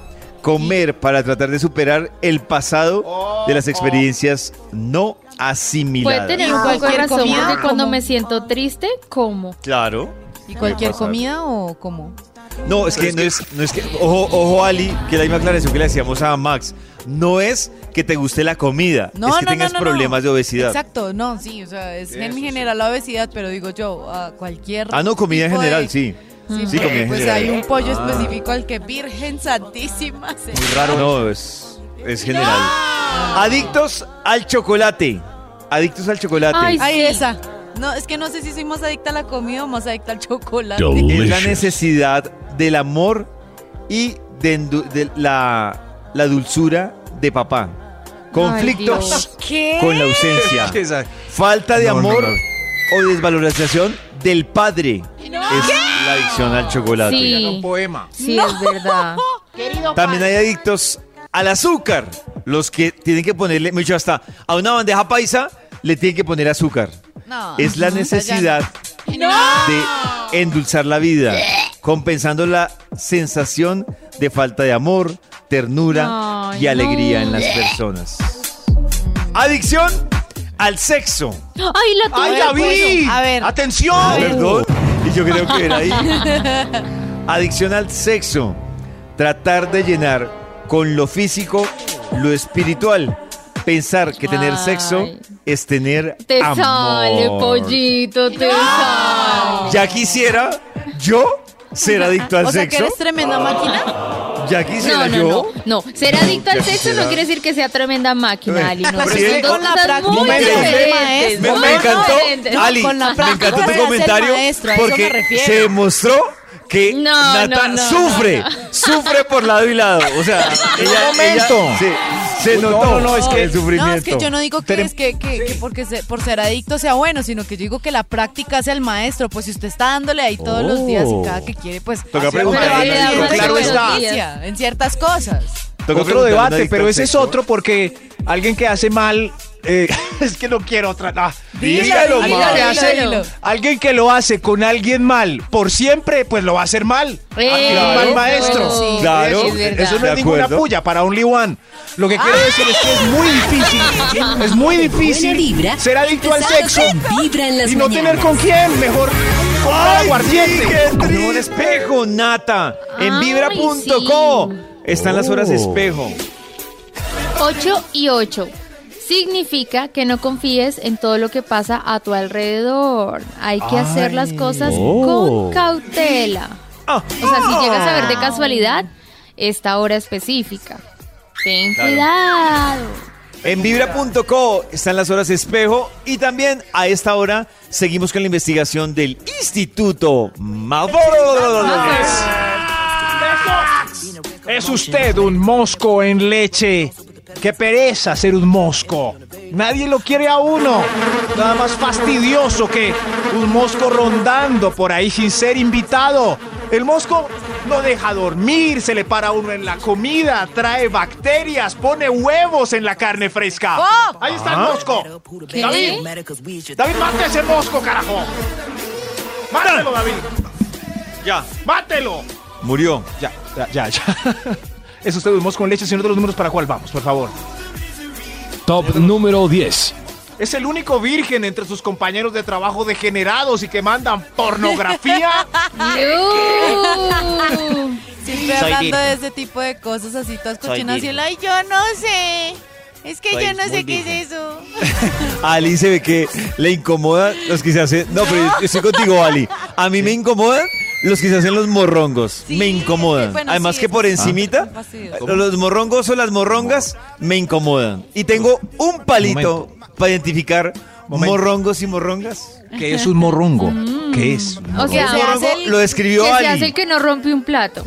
Comer para tratar de superar el pasado de las experiencias no Puede asimiladas. tener un poco de Cualquier razón, comida, porque cuando me siento triste, como. Claro. ¿Y cualquier comida o cómo? No, es que no es, no es que, ojo, ojo Ali, que es la misma aclaración que le hacíamos a Max, no es que te guste la comida, No, es que no, tengas no, no, problemas no. de obesidad. Exacto, no, sí, o sea, es en general la obesidad, pero digo yo, a cualquier. Ah, no, comida en de- general, sí. Sí, Sí, comida en pues general. hay un pollo Ah. específico al que Virgen Santísima se. Muy raro. No, es, es general. Adictos al chocolate. Adictos al chocolate. Ay, Ay, esa. No, es que no sé si soy más adicta a la comida o más adicta al chocolate. es la necesidad del amor y de, la, la dulzura de papá. Conflictos con la ausencia. Falta de No, amor no. o desvalorización del padre. Es la adicción al chocolate. Sí. Un poema. Sí, es verdad. Querido También padre, hay adictos al azúcar. Los que tienen que ponerle, mucho hasta a una bandeja paisa le tienen que poner azúcar. No. Es la necesidad de endulzar la vida, compensando la sensación de falta de amor, ternura Ay, y alegría no. en las personas. Adicción al sexo. ¡Ay, la ¡Ay! David! A ver. ¡Atención! Perdón. Y yo creo que era ahí. Adicción al sexo. Tratar de llenar con lo físico lo espiritual. Pensar que tener Ay. sexo es tener Te amor. sale, pollito, te sale. Ya quisiera yo ser adicto al O sea, que sexo. eres tremenda máquina. Ya quisiera No, no, yo. no. No, ser adicto al sexo quisiera. no quiere decir que sea tremenda máquina, Ali. No, Pero son es que dos con la cosas práctica muy diferentes. maestro. Me, me encantó. Ali, con la me encantó tu comentario maestro, porque se demostró que No, Nata no, no, sufre, no, sufre por lado y lado. O sea, ella, momento. ella- sí, se No, notó no, no, es que- el sufrimiento. No, es que yo no digo que es que, que- que porque se- por ser adicto sea bueno, sino que yo digo que la práctica sea el maestro. Pues si usted está dándole ahí todos los días y cada que quiere, pues Toca preguntarle claro está. en ciertas cosas. Otro debate, pero ese es otro porque alguien que hace mal, eh, es que no quiero otra. ah, Dilo, Dígalo, dilo, dilo, hace-. Alguien que lo hace con alguien mal por siempre, pues lo va a hacer mal. Eh, Alguien claro. mal maestro. bueno, sí, Claro. Eso, es verdad. eso no es ninguna puya para Only One. Lo que quiere decir es que es muy difícil. Es muy difícil vibra. ser adicto al sexo Vibra en las y no tener con quién. Mejor aguardiente. Con un espejo, Nata. En vibra.co. Están las horas espejo. 8 y 8. Significa que no confíes en todo lo que pasa a tu alrededor. Hay que hacer las cosas con cautela. Ah. O sea, si llegas a ver de casualidad esta hora específica, ten cuidado. En vibra.co están las horas espejo y también a esta hora seguimos con la investigación del Instituto Malfoy. Es usted un mosco en leche. Qué pereza ser un mosco. Nadie lo quiere a uno. Nada más fastidioso que un mosco rondando por ahí sin ser invitado. El mosco no deja dormir, se le para a uno en la comida, trae bacterias, pone huevos en la carne fresca. ¡Oh! Ahí está el mosco. David, David, mate ese mosco, carajo. Mátelo, David. Ya, Mátelo. murió. Ya, ya, ya. ya. Es usted un mosco en leche, señor de los números, ¿para cuál vamos, por favor? Top número 10. Es el único virgen entre sus compañeros de trabajo degenerados y que mandan pornografía. ¡Yu! Siempre Soy hablando virgen. de ese tipo de cosas así, todas Soy cochinas y virgen. él, ay, yo no sé. Es que Soy yo no muy sé qué virgen. es eso. Ali se ve que le incomoda los que se hacen. No, pero yo estoy contigo, Ali. A mí me incomodan los que se hacen los morrongos. Sí, me incomodan. bueno, Además sí, que por encimita, fastidioso. los morrongos o las morrongas me incomodan. Y tengo un palito para identificar Momento. morrongos y morrongas. ¿Qué es un morrongo? ¿Qué es? O sea, Un morrongo hace el- lo escribió que se Ali. hace el que no rompe un plato.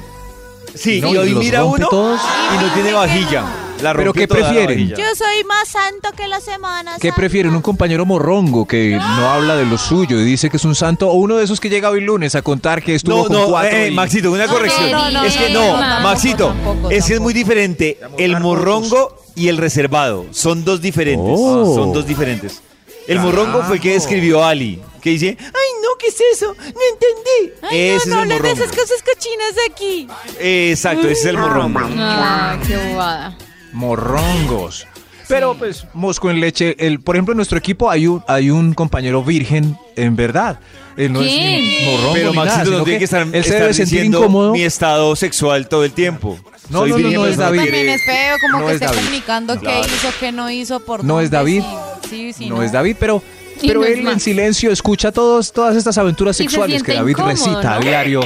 Sí, No, y hoy mira uno todos. y no tiene vajilla. La ¿Pero qué prefieren? Yo soy más santo que la semana ¿Qué Santa. prefieren? ¿Un compañero morrongo que no habla de lo suyo y dice que es un santo? ¿O uno de esos que llega hoy lunes a contar que estuvo No, con no, cuatro? eh, y- Maxito, una No, corrección. no, no, es que no, no, no, Maxito, tampoco, es que es tampoco. muy diferente el morrongo y el reservado. Son dos diferentes. Oh. Son dos diferentes. El morrongo fue el que escribió Ali, que dice, ay, no, ¿qué es eso? No entendí. Ay, ese no, no es el hablen de morrongo. esas cosas cochinas de aquí. Exacto, ese es el morrongo. Ah, qué bobada. Morrongos. Pero pues, mosco en leche. El, por ejemplo, en nuestro equipo hay un, hay un compañero virgen, en verdad. Él no es ni morrongo Pero ni Maxito no tiene que estar, él se estar debe sentir diciendo incómodo. mi estado sexual todo el tiempo. No, Soy no, no, no es David. También es feo como No que es esté David. comunicando qué Claro. hizo, qué no hizo, por No es David. Sí, sí, no, es David, pero, pero él en silencio escucha todos, todas estas aventuras se sexuales que David incómodo, recita a diario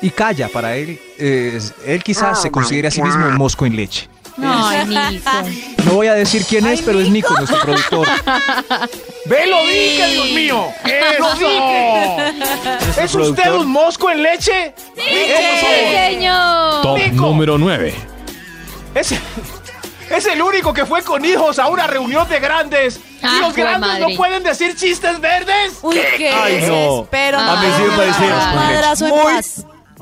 y calla para él. eh, él quizás se considere a sí mismo un mosco en leche. Ay, Nico. No voy a decir quién es, pero es Nico, nuestro productor. ¡Ve, lo dije, Dios mío! ¡Lo dije! ¿Es usted un mosco en leche? ¡Sí, señor! Top Nico. número 9. Es, es el único que fue con hijos a una reunión de grandes. Ah, y los grandes madre. no pueden decir chistes verdes. Uy, qué Ay, no. Pero A mí sí me muy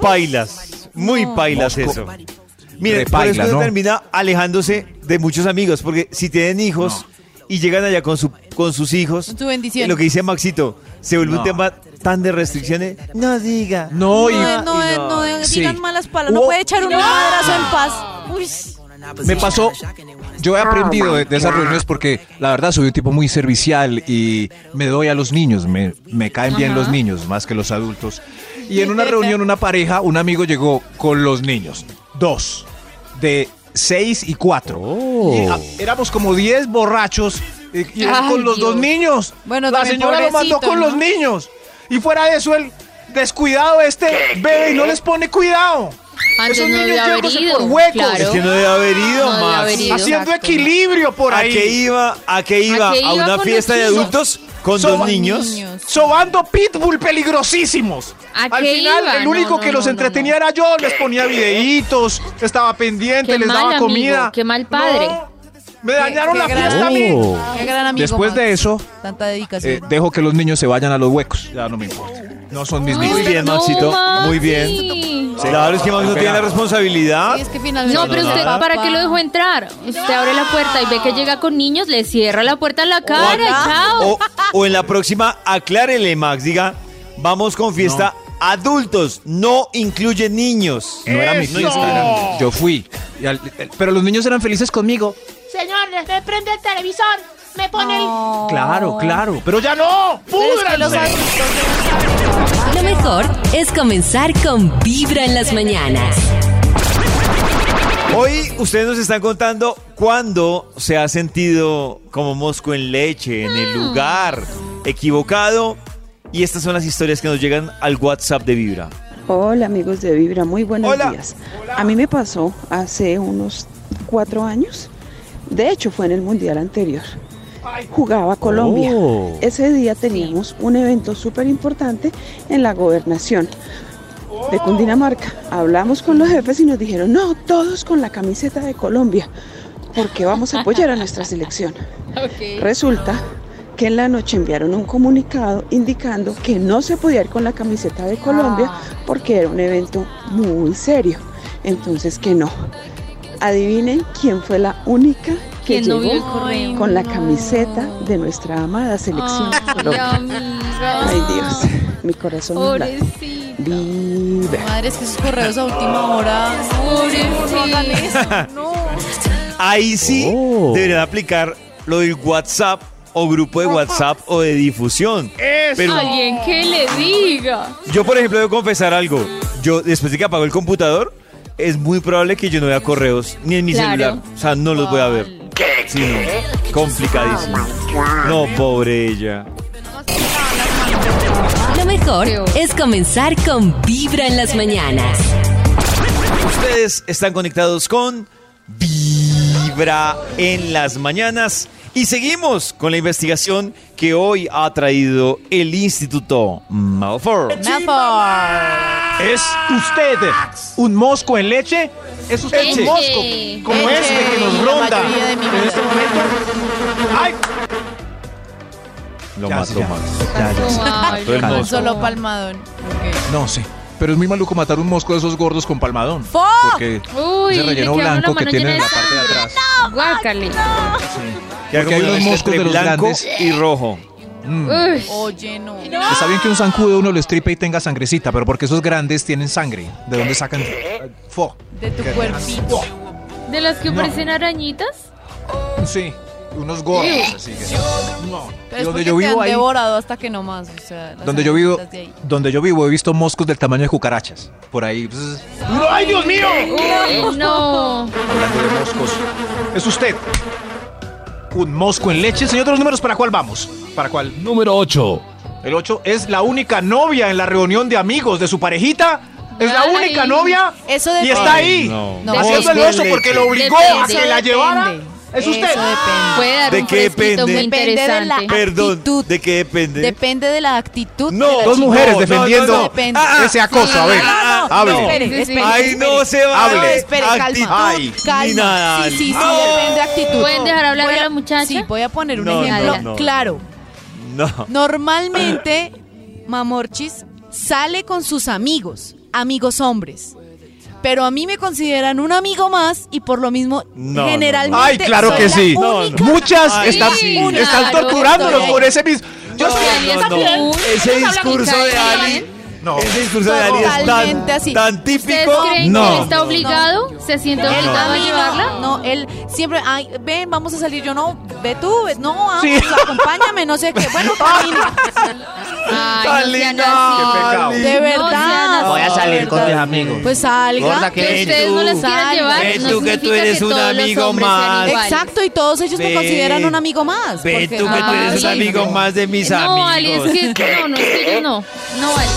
pailas, muy pailas Mosco. eso. Miren, por Repaila, eso ¿no? termina alejándose de muchos amigos, porque si tienen hijos y llegan allá con, su, con sus hijos, Con su bendición. lo que dice Maxito, se vuelve No. un tema tan de restricciones, no diga. No, y No, no, y no, no Sí. digan malas palabras. No puede echar un madrazo en paz. Uy. me pasó. Yo he aprendido de, de esas reuniones porque la verdad soy un tipo muy servicial y me doy a los niños. Me, me caen bien Ajá. los niños más que los adultos. Y en una reunión, una pareja, un amigo llegó con los niños. Dos. De seis y cuatro. Y, ah, éramos como diez borrachos y, y él Ay, con los Dios. dos niños. Bueno, la señora lo mandó con ¿no? los niños. Y fuera de eso, el descuidado este bebe y no les pone cuidado. Antes Esos no niños debe haber ido. por huecos. Claro. Es que no debe haber ido, No debe Max. haber ido. Haciendo exacto. equilibrio por ¿A ahí. qué iba? ¿A qué iba? ¿A qué iba una con fiesta de adultos con Soba- dos niños. Niños. Sobando pitbull peligrosísimos. ¿A Al final, iba? el único no, que los no, entretenía no. era yo. Les ponía videitos, estaba pendiente, Qué les mal, daba amigo, comida. qué mal padre. Me dañaron Qué la gran- fiesta a mí. Qué gran amigo. Después de eso, Tanta dedicación. eh, dejo que los niños se vayan a los huecos. Ya no me importa. No son mis Muy niños. bien, Maxito, muy bien. Maxi. Claro, es que Max no tiene la responsabilidad. Sí, es que finalmente No, pero usted. ¿para qué lo dejó entrar? Usted abre la puerta y ve que llega con niños, le cierra la puerta en la cara, chao. O, o en la próxima, aclárele, Max. Diga, vamos con fiesta adultos, no incluye niños. No era mi ¡Eso! fiesta. Yo fui. Y al- pero los niños eran felices conmigo. Señor, me prende el televisor. Me pone el. Claro, claro. Pero ya ¡No! ¡Púdranse! Lo mejor es comenzar con Vibra en las mañanas. Hoy ustedes nos están contando cuándo se ha sentido como mosco en leche, en el lugar equivocado. Y estas son las historias que nos llegan al WhatsApp de Vibra. Hola amigos de Vibra, muy buenos Hola. días. A mí me pasó hace unos cuatro años, de hecho fue en el Mundial anterior. Jugaba Colombia. Oh. Ese día teníamos un evento súper importante en la gobernación de Cundinamarca. Hablamos con los jefes y nos dijeron, no, todos con la camiseta de Colombia, porque vamos a apoyar a nuestra selección. Resulta que en la noche enviaron un comunicado indicando que no se podía ir con la camiseta de Colombia porque era un evento muy serio. Entonces que no. Adivinen quién fue la única que ¿Quién no vio el llegó correo? con la camiseta de nuestra amada selección Ay, Dios, mi corazón no. Pobrecita. Vibra. Madre, es que esos correos a última hora. No, no. No. Ahí sí Oh. deberían aplicar lo del WhatsApp o grupo de WhatsApp o de difusión. Pero Alguien que le diga. yo, por ejemplo, debo confesar algo. Yo, después de que apago el computador, es muy probable que yo no vea correos ni en mi Claro. celular. O sea, no los voy a ver. Sí, no. Complicadísimo. No, pobre ella. Lo mejor Qué es comenzar con Vibra en las mañanas. Ustedes están conectados con Vibra en las mañanas y seguimos con la investigación que hoy ha traído el Instituto Malfour. ¿Es usted un mosco en leche? ¿Es usted Leche. un mosco como Leche, este que nos la ronda mayoría de mi en este momento? ¡Ay! Lo Ya, mató sí, ya. Max. Ya, ya, sí. Ay, Todo el no. mosco. Solo palmadón. Ok. No sé. Pero es muy maluco matar un mosco de esos gordos con palmadón. ¡Fo! Porque Uy, ese le relleno blanco que mano tienen en la parte de atrás. Guácale. Que Porque hay unos moscos entre de los blanco grandes. y rojo. Mm. Uy. Oye, no. Está bien que un zancudo uno lo estripe y tenga sangrecita, pero porque esos grandes tienen sangre. ¿De dónde sacan? Fo. De tu cuerpito. ¿De las que No. parecen arañitas? Sí, unos gordos así que. No. Pero Y es donde yo te vivo han ahí, devorado hasta que no más. O sea, las donde yo vivo, donde yo vivo he visto moscos del tamaño de cucarachas. Por ahí, pues, ¡Ay, Dios mío! Uy, no. hablando de moscos. Es usted. Un mosco en leche. Señor de los números, ¿para cuál vamos? ¿Para cuál? Número 8. El 8 es la única novia en la reunión de amigos de su parejita. Es la Ay. única novia. Eso Y está ahí. no. No, haciendo el oso porque lo obligó Depende. a que la depende. llevara. Es usted. Eso depende. Puede dar ¿De un qué depende? muy Depende de la- interesante. Perdón, Actitud. ¿de qué depende? Depende de la actitud. No, de la Dos chica. mujeres no, defendiendo no, no. Depende. Ah, ese acoso. a ver, No, no, no, hable. no, espere, espere, espere. no se va Hable. No, espere, calma. Actitud. Ay, calma. ni nada. Sí, sí, sí, No. depende de actitud. ¿Pueden dejar hablar Voy a la muchacha? Sí, voy a poner un No, ejemplo no, no. claro. No. Normalmente, Mamorchis sale con sus amigos, amigos hombres. Pero a mí me consideran un amigo más y por lo mismo No, no, generalmente Ay, claro soy que la sí. única- Muchas Ay, están, sí, están claro, torturándonos estoy por ese mismo. Yo. Ese discurso de Ali. No. Ese discurso de Ali es Totalmente tan, así. tan ¿Ustedes típico. creen no. que él está obligado? ¿Se siente obligado a llevarla? no, no, él siempre, ay, ven, vamos a salir. Yo no, ve tú, ve- no, vamos, Sí. acompáñame, no sé qué. Bueno, camina. Ay, Tan no sean linda. así. Qué pecado. De No verdad. así. Voy a salir con mis verdad. amigos. Pues salga. Gorda, Que ustedes no las quieran llevar, ven no tú que tú significa eres un todos los amigo hombres sean más. iguales. Exacto, y todos ellos me consideran un amigo más. Ve porque- tú que tú eres un Ay, amigo más de mis No, Ali, amigos. es que no, no, es que ellos no. No vale.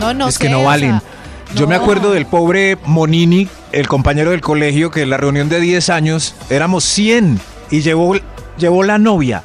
No, no es que sé, no o valen. sea, Yo me acuerdo del pobre Monini, el compañero del colegio, que en la reunión de 10 años éramos 100 y llevó, llevó la novia.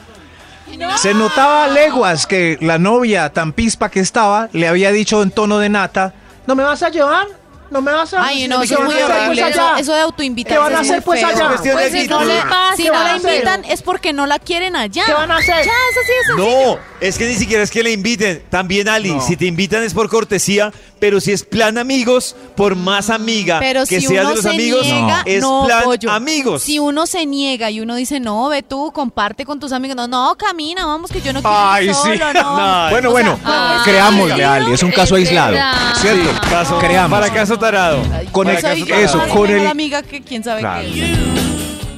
Se notaba a leguas que la novia, tan pispa que estaba, le había dicho en tono de nata, ¿No me vas a llevar? ¿No me vas a Ay, no, ¿Qué eso es muy horrible. pues, Eso, de autoinvitarse. ¿Qué van a hacer, pues, allá? De Pues si no le pasa. Si no la invitan es porque no la quieren allá. ¿Qué van a hacer? Ya, es así de sencillo. No, es que ni siquiera es que le inviten. También Ali, si te invitan es por cortesía, Pero si es plan amigos, por más amiga Pero que si sea uno de los se amigos, niega, es no, plan pollo. amigos. Si uno se niega y uno dice, no, ve tú, comparte con tus amigos. No, no, camina, vamos, que yo no quiero Ay, ir sí. solo, no. Bueno, O bueno, sea, creámosle, Ali, es un caso es aislado. verdad. ¿Cierto? Sí, caso- Creamos. Para caso tarado. Con el, eso, con el, amiga que quién sabe Claro. qué.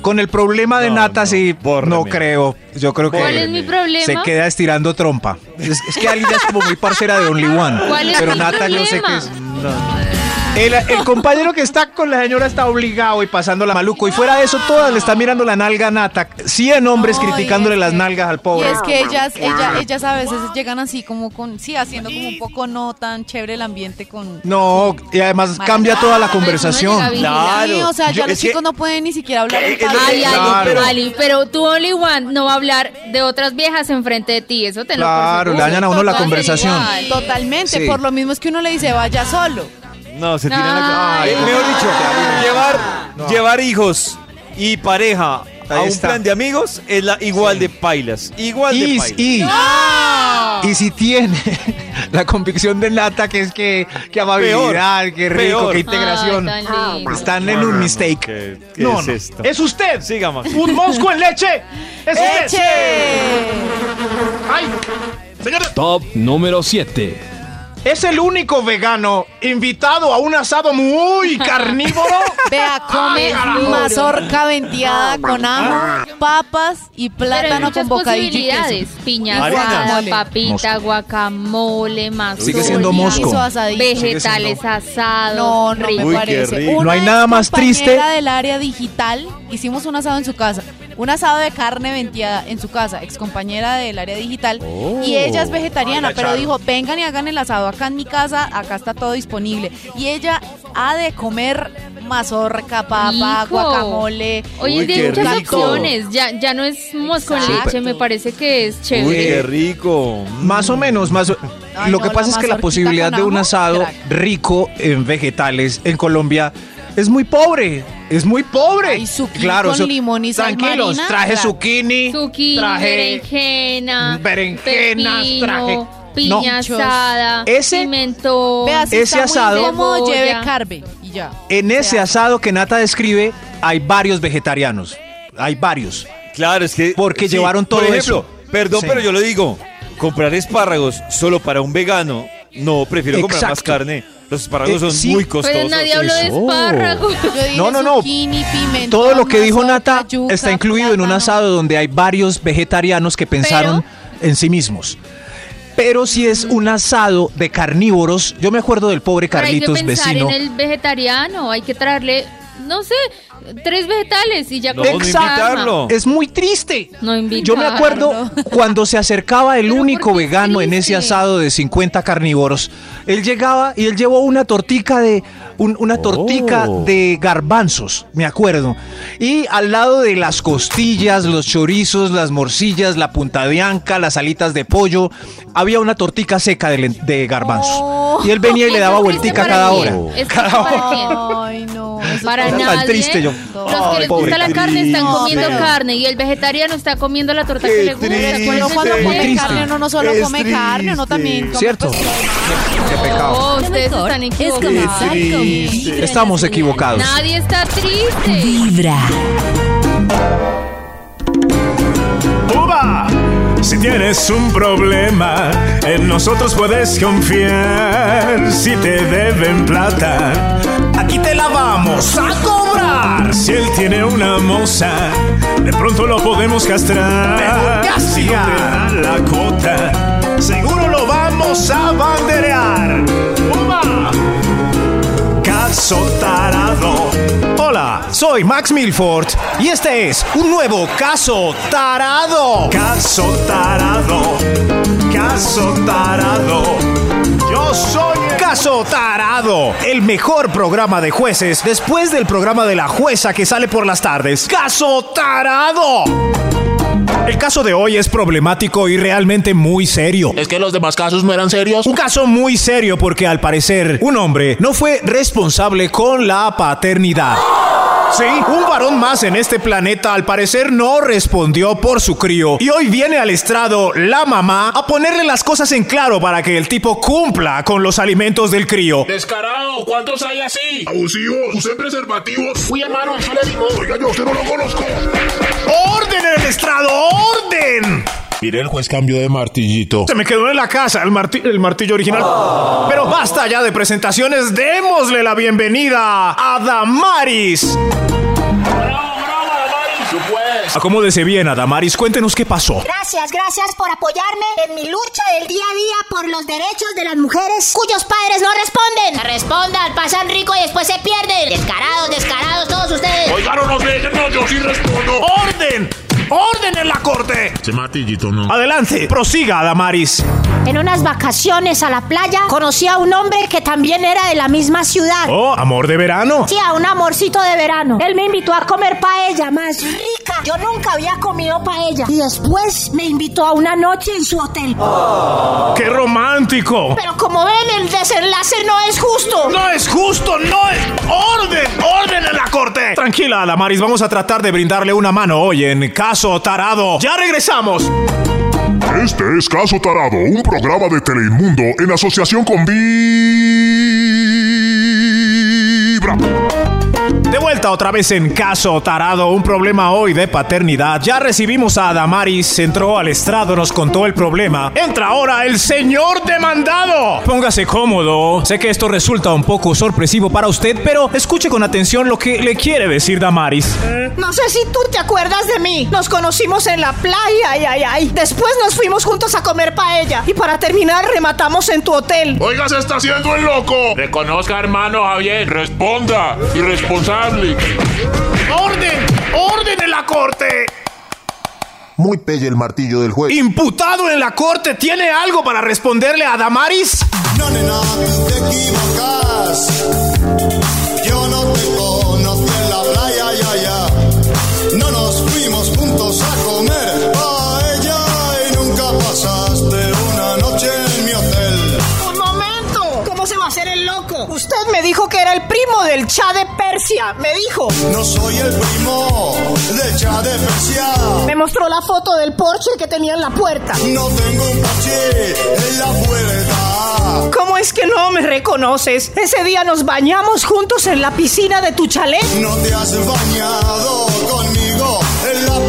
Con el problema de No, Nata, no, sí, bórrame. no creo. Yo creo que ¿Cuál es mi problema? se queda estirando trompa. Es, es que Ali ya es como muy parcera de Only One. ¿Cuál es pero mi Nata yo sé que es. El, el compañero que está con la señora está obligado y pasándola maluco. Y fuera de eso, todas le están mirando la nalga a Nata. 100 hombres No, y criticándole las nalgas al Y pobre. es que ellas, ella- ellas a veces llegan así como con, sí, haciendo como un poco no tan chévere el ambiente con... No, y además cambia toda la conversación. Sí, o sea, Yo- ya los que- chicos no pueden ni siquiera hablar lo paz. que- Ali, Claro. pero, Ali, pero tú Only One no va a hablar de otras viejas enfrente de ti, eso te lo Claro, le dañan a uno la conversación. Totalmente, Sí. por lo mismo es que uno le dice vaya solo. No, se tiran la Ay. Mejor dicho, llevar, llevar hijos y pareja a Ahí un está. plan de amigos es la igual de pailas. Igual de Y, pailas. y, y si tiene la convicción de Nata que es que, que amabilidad, que rico, peor. que integración. Ay, tan lindo. Están en un mistake. ¿Qué, qué No, es no. esto? ¡Es usted! Siga, Max. ¡Un mosco en leche! ¡Es usted! ¡Ay! Señor, Top número 7. Es el único vegano invitado a un asado muy carnívoro. Vea, come mazorca venteada con ajo, papas y plátano con bocadillo y queso. Piña papita, guacamole, mazorca. Sigue siendo mosco. Vegetales asados. No, me parece. rico. Una No hay nada más triste. del área digital, hicimos un asado en su casa. Un asado de carne venteada en su casa, ex compañera del área digital. Y ella es vegetariana, pero Charo. dijo, vengan y hagan el asado acá en mi casa, acá está todo disponible. Y ella ha de comer mazorca, papa, guacamole. Hoy Uy, en día qué hay muchas rico. opciones. Ya, ya no es mosco Exacto. leche, me parece que es Uy, chévere. qué rico. Más o menos, más o- Ay, Lo no, que pasa es que la posibilidad con de un asado crack. rico en vegetales en Colombia es muy pobre. Es muy pobre. Ay, zucchini con limón y sal Tranquilos, marina, traje zucchini, Zucchini, traje berenjena, berenjenas, pepino, traje- piña No. asada, Ese- pimentón. Vea, si Ese asado- Cebolla. lleve carbe y ya. En ese sea, asado que Nata describe, hay varios vegetarianos. Hay varios. Claro, es que. Porque llevaron todo Por ejemplo, eso. perdón, Sí. pero yo lo digo. Comprar espárragos solo para un vegano. No, prefiero comprar más Exacto. carne. Los espárragos Eh, son sí. muy costosos. Pero nadie habló de espárragos. No, no, no. zucchini, pimentón, Todo lo que dijo Nata yuca, está incluido en un asado donde hay varios vegetarianos que pensaron en sí mismos. Pero si es un asado de carnívoros, yo me acuerdo del pobre Pero hay que Carlitos pensar vecino. en el vegetariano. Hay que traerle, no sé, tres vegetales y ya No, con no invitarlo. Es muy triste. No invitarlo. Yo me acuerdo cuando se acercaba el Pero único ¿por qué es vegano en ese asado de 50 carnívoros. Él llegaba y él llevó una tortica de un- una tortica Oh. de garbanzos, me acuerdo. Y al lado de las costillas, los chorizos, las morcillas, la punta de anca, las alitas de pollo, había una tortica seca de, de garbanzos. Oh. Y él venía y le ¿Eso daba vueltica cada hora. ¿Es Cada hora. Para Era nadie. tan triste yo. Los que les gusta la carne están comiendo carne y el vegetariano está comiendo la torta que le gusta. triste. ¿Cuál es Uno cuando come carne, uno no solo come carne, uno también come ¿Cierto? pues, Qué pecado. No, ustedes están Es equivocados. Estamos equivocados. Nadie está triste. Vibra. ¡Uva! Si tienes un problema, en nosotros puedes confiar. Si te deben plata, aquí te la vamos a cobrar. Si él tiene una moza, de pronto lo podemos castrar. Si no te da la cuota, seguro lo vamos a banderear. ¡Uva! Caso tarado. Hola, soy Max Milford y este es un nuevo caso tarado. Caso tarado. Caso tarado. Yo soy Caso Tarado, el mejor programa de jueces después del programa de la jueza que sale por las tardes. Caso Tarado. El caso de hoy es problemático y realmente muy serio. Es que los demás casos no eran serios. Un caso muy serio porque al parecer un hombre no fue responsable con la paternidad. Sí, un varón más en este planeta al parecer no respondió por su crío y hoy viene al estrado la mamá a ponerle las cosas en claro para que el tipo cumpla con los alimentos del crío. Descarado, ¿cuántos hay así? Abusivos, usé preservativos. Uy, hermano, eso le digo. Oiga, yo usted no lo conozco. ¡Orden en el estrado! ¡Orden! Mire, el juez cambió de martillito. Se me quedó en la casa el, marti- el martillo original. Pero basta ya de presentaciones. Démosle la bienvenida a Damaris. Acomódese bien, Adamaris. Cuéntenos qué pasó. Gracias, gracias por apoyarme en mi lucha del día a día por los derechos de las mujeres cuyos padres no responden. Respondan, pasan rico y después se pierden. Descarados, descarados todos ustedes. Oiga, no nos dejen, no, yo sí respondo. ¡Orden! ¡Orden en la corte! Ese martillito no. Adelante, prosiga, Adamaris. En unas vacaciones a la playa conocí a un hombre que también era de la misma ciudad. Oh, amor de verano. Sí, a un amorcito de verano. Él me invitó a comer paella más rica. Yo nunca había comido paella. Y después me invitó a una noche en su hotel. ¡Qué romántico! Pero como ven, el desenlace no es justo. ¡No es justo! ¡No es! ¡Orden! ¡Orden en la corte! Tranquila, Adamaris, vamos a tratar de brindarle una mano hoy en Caso Tarado. ¡Ya regresamos! Este es Caso Tarado, un programa de Teleinmundo en asociación con Vibra. De vuelta otra vez en Caso Tarado, un problema hoy de paternidad. Ya recibimos a Adamaris, entró al estrado, nos contó el problema. Entra ahora el señor demandado. Póngase cómodo. Sé que esto resulta un poco sorpresivo para usted, pero escuche con atención lo que le quiere decir Damaris. No sé si tú te acuerdas de mí. Nos conocimos en la playa, ay, ay, ay. Después nos fuimos juntos a comer paella. Y para terminar, rematamos en tu hotel. Oiga, se está haciendo el loco. Reconozca, hermano Javier. Responda. Irresponsable. ¡Orden! ¡Orden en la corte! Muy pelle el martillo del juez. Imputado en la corte, ¿tiene algo para responderle a Damaris? No, nena, te equivocas. Dijo que era el primo del Shah de Persia. Me dijo. No soy el primo del Shah de Persia. Me mostró la foto del Porsche que tenía en la puerta. No tengo un coche en la puerta. ¿Cómo es que no me reconoces? Ese día nos bañamos juntos en la piscina de tu chalet. No te has bañado conmigo en la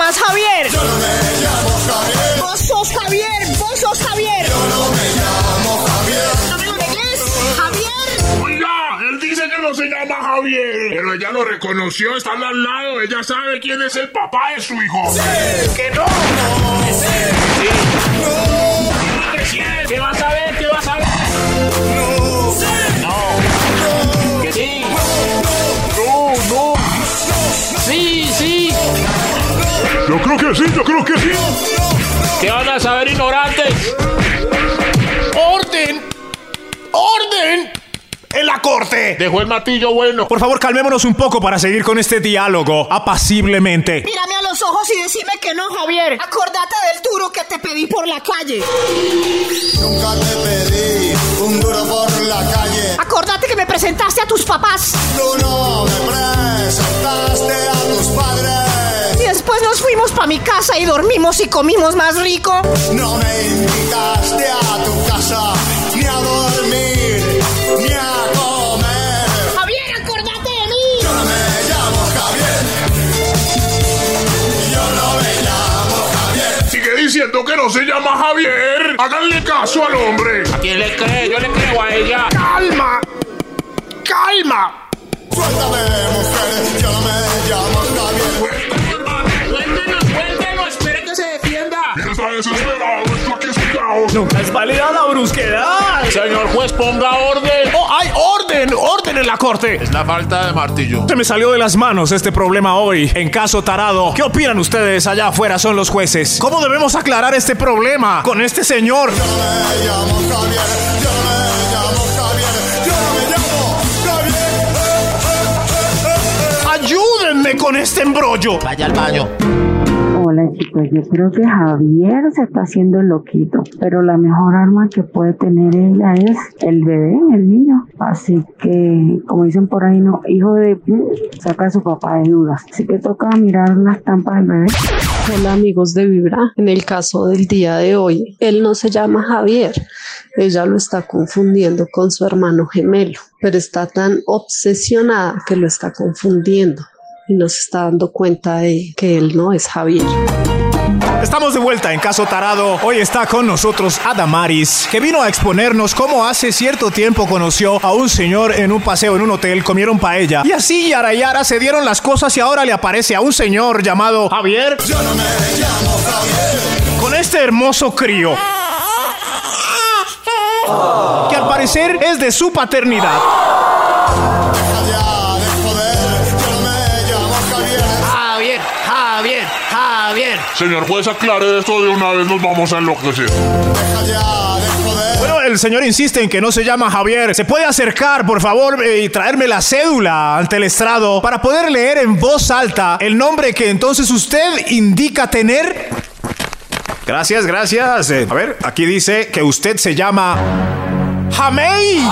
llamas Javier? Yo no me llamo Javier. Vos sos Javier, vos sos Javier. Yo no me llamo Javier. ¿No me lo negues? Javier. Oiga, él dice que no se llama Javier. Pero ella lo reconoció, está al lado. Ella sabe quién es el papá de su hijo. ¡Que no! ¿Qué vas a ver? ¿Qué Yo creo que sí, yo creo que sí. ¿Qué van a saber ignorantes? ¡Orden! ¡Orden! En la corte. Dejó el martillo bueno. Por favor, calmémonos un poco para seguir con este diálogo apaciblemente. Mírame a los ojos y decime que no, Javier. Acordate del duro que te pedí por la calle. Nunca te pedí un duro por la calle. Acordate que me presentaste a tus papás. Tú no me presentaste a tus padres. Después nos fuimos para mi casa y dormimos y comimos más rico. No me invitaste a tu casa ni a dormir ni a comer. Javier, acordate de mí. Yo no me llamo Javier. Yo no me llamo Javier. Sigue diciendo que no se llama Javier. Háganle caso al hombre. ¿A quién le cree? Yo le creo a ella. ¡Calma! ¡Calma! Suéltame, mujer. Yo no me llamo Está desesperado. Esto aquí es un caos. Nunca es válida la brusquedad. Señor juez, ponga orden. ¡Oh, hay orden! ¡Orden en la corte! Es la falta de martillo. Se me salió de las manos este problema hoy. En caso tarado, ¿qué opinan ustedes allá afuera? Son los jueces. ¿Cómo debemos aclarar este problema con este señor? Yo me llamo Javier. Yo me llamo Javier. Yo me llamo Javier. ayúdeme con este embrollo. Vaya al baño. Hola chicos, yo creo que Javier se está haciendo loquito, pero la mejor arma que puede tener ella es el bebé, el niño. Así que, como dicen por ahí, no, hijo de saca a su papá de dudas. Así que toca mirar la estampa del bebé. Hola amigos de Vibra, en el caso del día de hoy, él no se llama Javier, ella lo está confundiendo con su hermano gemelo, pero está tan obsesionada que lo está confundiendo y no se está dando cuenta de que él no es Javier. Estamos de vuelta en Caso Tarado. Hoy está con nosotros Adamaris, que vino a exponernos cómo hace cierto tiempo conoció a un señor en un paseo en un hotel, comieron paella. Y así yara yara se dieron las cosas y ahora le aparece a un señor llamado Javier. Con este hermoso crío. Que al parecer es de su paternidad. Señor juez, aclare esto de una vez, nos vamos a enloquecer. Bueno, el señor insiste en que no se llama Javier. ¿Se puede acercar, por favor, eh, y traerme la cédula ante el estrado para poder leer en voz alta el nombre que entonces usted indica tener? Gracias, gracias. Eh, a ver, aquí dice que usted se llama Jamei.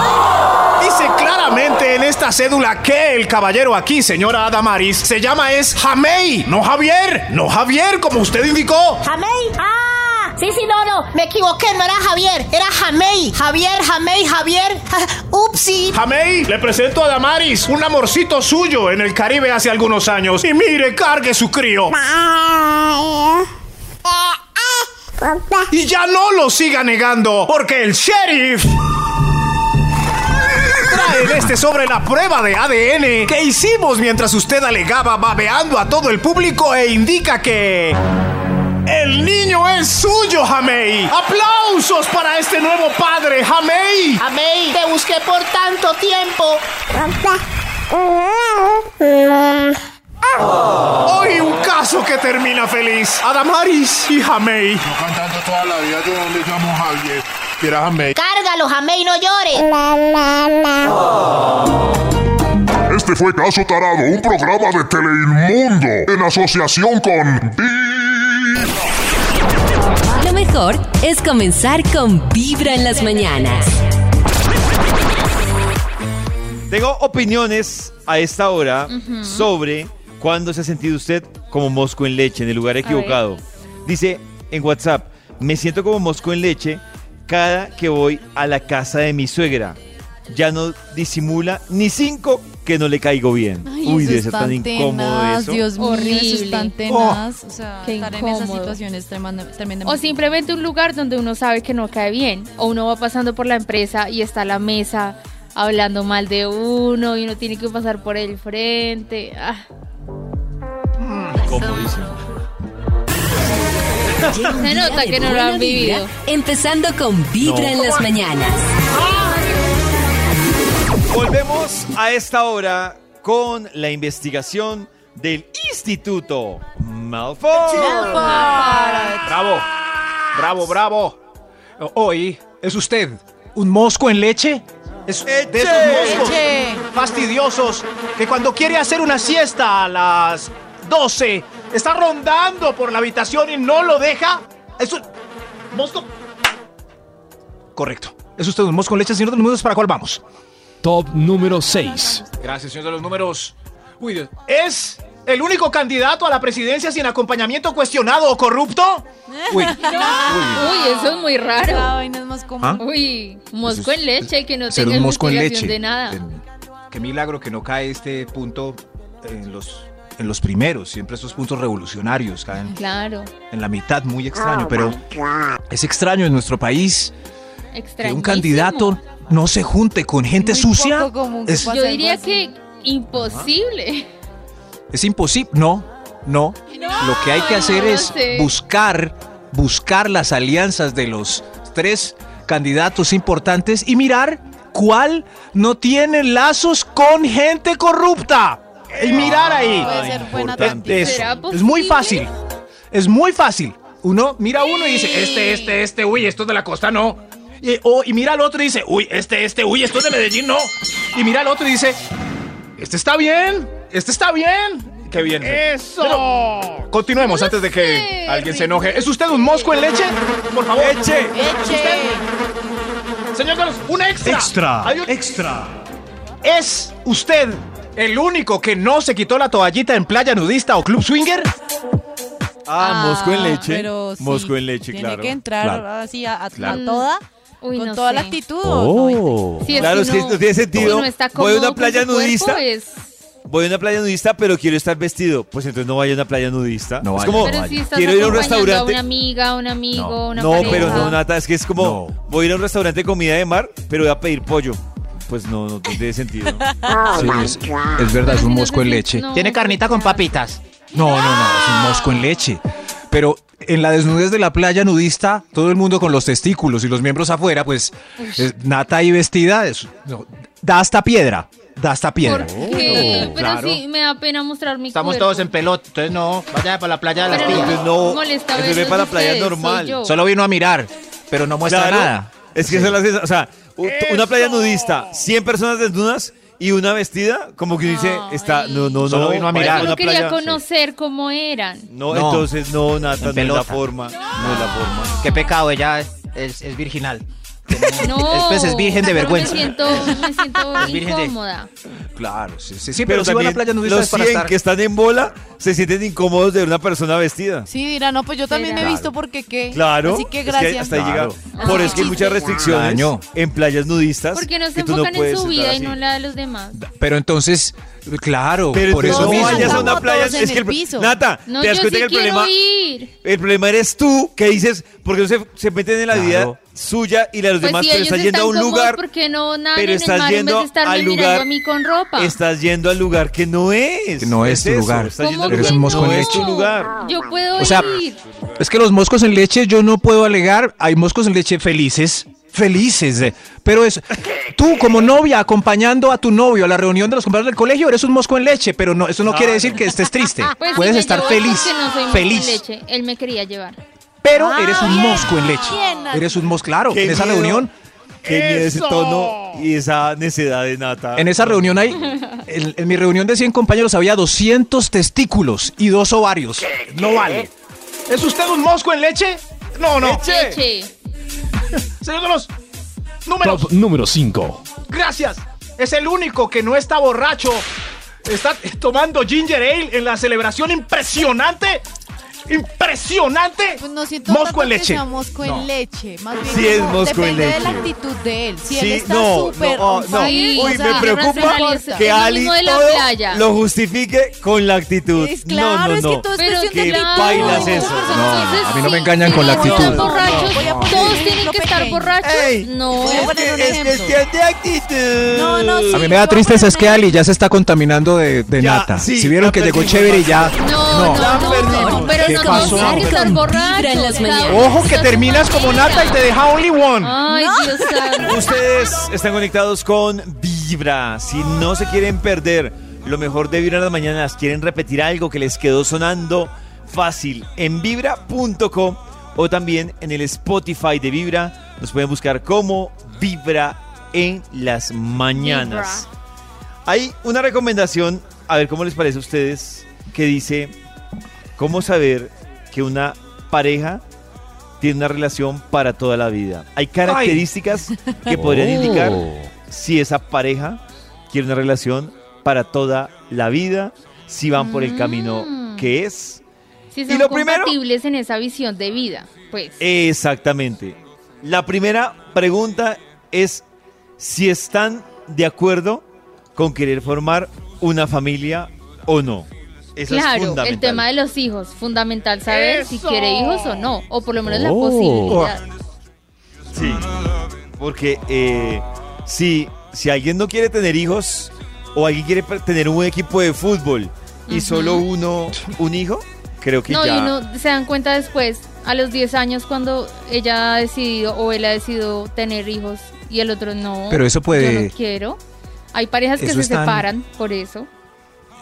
Dice claramente en esta cédula que el caballero aquí, señora Adamaris, se llama es Jamei, no Javier, no Javier, como usted indicó. ¿Jamei? ¡Ah! Sí, sí, no, no, me equivoqué, no era Javier, era Jamei. Javier, Jamei, Javier. Upsi. Jamei, le presento a Damaris, un amorcito suyo en el Caribe hace algunos años. Y mire, cargue su crío. Y ya no lo siga negando, porque el sheriff trae en este sobre la prueba de ADN que hicimos mientras usted alegaba babeando a todo el público e indica que... El niño es suyo, Jamei. ¡Aplausos para este nuevo padre, Jamei! Jamei, te busqué por tanto tiempo. Hoy un caso que termina feliz. Adamaris y Jamei. No cantando toda la vida, yo no le llamo Javier. Que era Jamey. Cárgalo, Jamei, no llores. Este fue Caso Tarado, un programa de Teleinmundo en asociación con Lo mejor es comenzar con Vibra en las mañanas. Tengo opiniones a esta hora Ujú. sobre cuándo se ha sentido usted como mosco en leche en el lugar equivocado. Dice en WhatsApp, me siento como mosco en leche cada que voy a la casa de mi suegra. Ya no disimula ni cinco que no le caigo bien. Ay, Uy, eso debe es ser tan tan incómodo tenaz, eso. Dios mío, eso es tan Horrible. tenaz. O sea, estar en esas incómodo. situaciones tremenda- O tremendamente. simplemente un lugar donde uno sabe que no cae bien. O uno va pasando por la empresa y está la mesa hablando mal de uno y uno tiene que pasar por el frente. Ah. Se nota que no lo han vivido. Empezando con Vibra No. en las mañanas. Volvemos a esta hora con la investigación del Instituto Malfoy. Bravo, bravo, bravo. Hoy es usted un mosco en leche. Es de esos moscos fastidiosos que cuando quiere hacer una siesta a las 12 está rondando por la habitación y no lo deja. Es un mosco. Correcto. Es usted un mosco en leche, señor de los números. ¿Para cuál vamos? Top número 6. Gracias, señor de los números. Uy, Dios. ¿Es el único candidato a la presidencia sin acompañamiento cuestionado o corrupto? Uy. Uy, eso es muy raro. vaina es más común. ¿Ah? Uy, mosco en leche que no ser tenga un mosco en leche. de nada. Qué milagro que no cae este punto en los, en los primeros. Siempre estos puntos revolucionarios caen Claro, en la mitad, muy extraño. Pero es extraño en nuestro país que un candidato no se junte con gente Muy sucia. poco común que Es, Yo diría así. que imposible. Es imposible. No, no. Lo que hay que hacer no es buscar, buscar las alianzas de los tres candidatos importantes y mirar cuál no tiene lazos con gente corrupta. Y mirar ahí. Puede ser buena Es- táctica. eso. ¿Será Es muy fácil. Es muy fácil. Uno mira a uno y dice, este, este, este, uy, esto es de la costa, no. Y, o- y mira al otro y dice, uy, este, este, uy, esto es de Medellín, no. Y mira al otro y dice, este está bien, este está bien. Qué bien. ¡Eso! Pero continuemos antes de que alguien se enoje. ¿Es usted un mosco en leche? Por favor. Leche. Señor Carlos, un extra. Extra, Hay un- extra. ¿Es usted el único que no se quitó la toallita en playa nudista o club swinger? Ah, mosco en leche. pero sí, mosco en leche, Tiene claro. que entrar Claro. así a, a- Claro. a toda, Uy, con no toda la actitud. Oh. Si es claro, que es que uno- no tiene sentido. uno está Voy a una playa nudista. es- Voy a una playa nudista, pero quiero estar vestido. Pues entonces no vaya a una playa nudista. No es vaya, como, Pero si estás quiero ir a un restaurante. una amiga, un amigo, una no, pareja. pero no, Nata, es que es como, voy a ir a un restaurante de comida de mar, pero voy a pedir pollo. Pues no, no tiene sentido. Sí, es, es verdad, es un mosco en leche. no, ¿Tiene carnita con papitas? No, no, no, es un mosco en leche. Pero en la desnudez de la playa nudista, todo el mundo con los testículos y los miembros afuera, pues es- Nata ahí vestida, es- no, da hasta piedra, da hasta piedra. ¿Por qué? Oh, pero claro. sí, me da pena mostrar mi Estamos cuerpo. todos en pelota, entonces no, vaya para la playa de las Pero tías. no, molesta ve verlos para la playa ustedes, soy normal. yo. Solo vino a mirar, pero no muestra Claro, nada. Es que eso es la sensa- o sea, u- una playa nudista, 100 personas desnudas y una vestida, como que dice, está, no, no, no. Solo vino a vaya mirar. Yo una quería playa- conocer cómo eran. No, No. entonces no, Nata, En no es la pelota. forma. No es la forma. Qué pecado, ella es, es virginal. No, Después es virgen de vergüenza. Me siento, me siento de- incómoda. Claro, sí, sí, sí, pero pero, si va a la playa nudista los es para 100 estar... que están en bola se sienten incómodos de una persona vestida. Sí, dirá, no, pues yo también me he visto porque qué. Claro. Así que es que gracias. hasta ahí. Claro. Por eso que hay muchas restricciones en playas nudistas. Porque no se enfocan en su vida y no la de los demás. Pero entonces, claro, Pero por eso no mismo. vayas a una playa. Es que el piso. Nata, No, te das cuenta sí que el quiero problema, ir. el problema eres tú que dices, porque no se, se meten en la Claro. vida suya y la de los Pues demás, si pero estás yendo a un lugar. cómodos, ¿por qué no pero estás mar en vez yendo de estarme al mirando lugar- a mí con ropa? Estás yendo al lugar que no es. Que no es tu eso, lugar. estás yendo ¿Cómo al Eres un que mosco en leche. Yo puedo O sea, ir. Es que los moscos en leche yo no puedo alegar, hay moscos en leche felices, felices, eh, pero es tú como novia acompañando a tu novio a la reunión de los compañeros del colegio, eres un mosco en leche, pero no eso no quiere decir que estés triste. Pues Puedes estar feliz, no soy feliz, leche. Él me quería llevar. pero Ah, eres un bien, mosco en leche. bien. Eres un mosco, claro, Qué en esa miedo. reunión Qué miedo ese tono y esa necedad de nata. En esa reunión hay, en, en mi reunión de 100 compañeros había 200 testículos y dos ovarios. No vale. ¿Es usted un mosco en leche? No, no. Leche. Señor de los números. Top número 5. Gracias. Es el único que no está borracho. Está tomando ginger ale en la celebración impresionante. Impresionante. Pues no siento Mosco tanto en que leche. sea mosco No. en leche. Más bien Sí es mosco en depende de leche. la actitud de él. Si Sí, él está no, súper no, no. Uy, o sea, me preocupa que Es lo Ali todo lo justifique con la actitud. Es no, claro, no, es no. que todo es Pero cuestión qué de actitud. bailas eso. No, a mí no me engañan sí, con la actitud. Todos tienen que estar borrachos. Ey, no. Ejemplo. de actitud. No, no, sí. A mí me da tristeza es que Ali ya se está contaminando de, nata. si vieron que llegó chévere y ya. No, no, no, pero ¿Qué no pasó? que estar en las mañanas. Ojo que terminas como nata y te deja only one. Ay, Dios santo. Ustedes están conectados con Vibra. Si no se quieren perder lo mejor de Vibra en las mañanas, quieren repetir algo que les quedó sonando fácil en vibra.com o también en el Spotify de Vibra. Nos pueden buscar como Vibra en las mañanas. Hay una recomendación, a ver cómo les parece a ustedes, que dice cómo saber que una pareja tiene una relación para toda la vida. Hay características que podrían indicar si esa pareja quiere una relación para toda la vida, si van por el camino Mm. que es. Si Y son lo primero- compatibles en esa visión de vida, pues. Exactamente. La primera pregunta es si están de acuerdo con querer formar una familia o no. Eso claro, el tema de los hijos, fundamental saber si quiere hijos o no, o por lo menos la Oh. posibilidad. Sí, porque eh, si, si alguien no quiere tener hijos o alguien quiere tener un equipo de fútbol y solo uno, un hijo, creo que No, ya... y uno se dan cuenta después, a los 10 años, cuando ella ha decidido o él ha decidido tener hijos y el otro no. Pero eso puede- Yo no quiero. Hay parejas que Eso se separan por eso.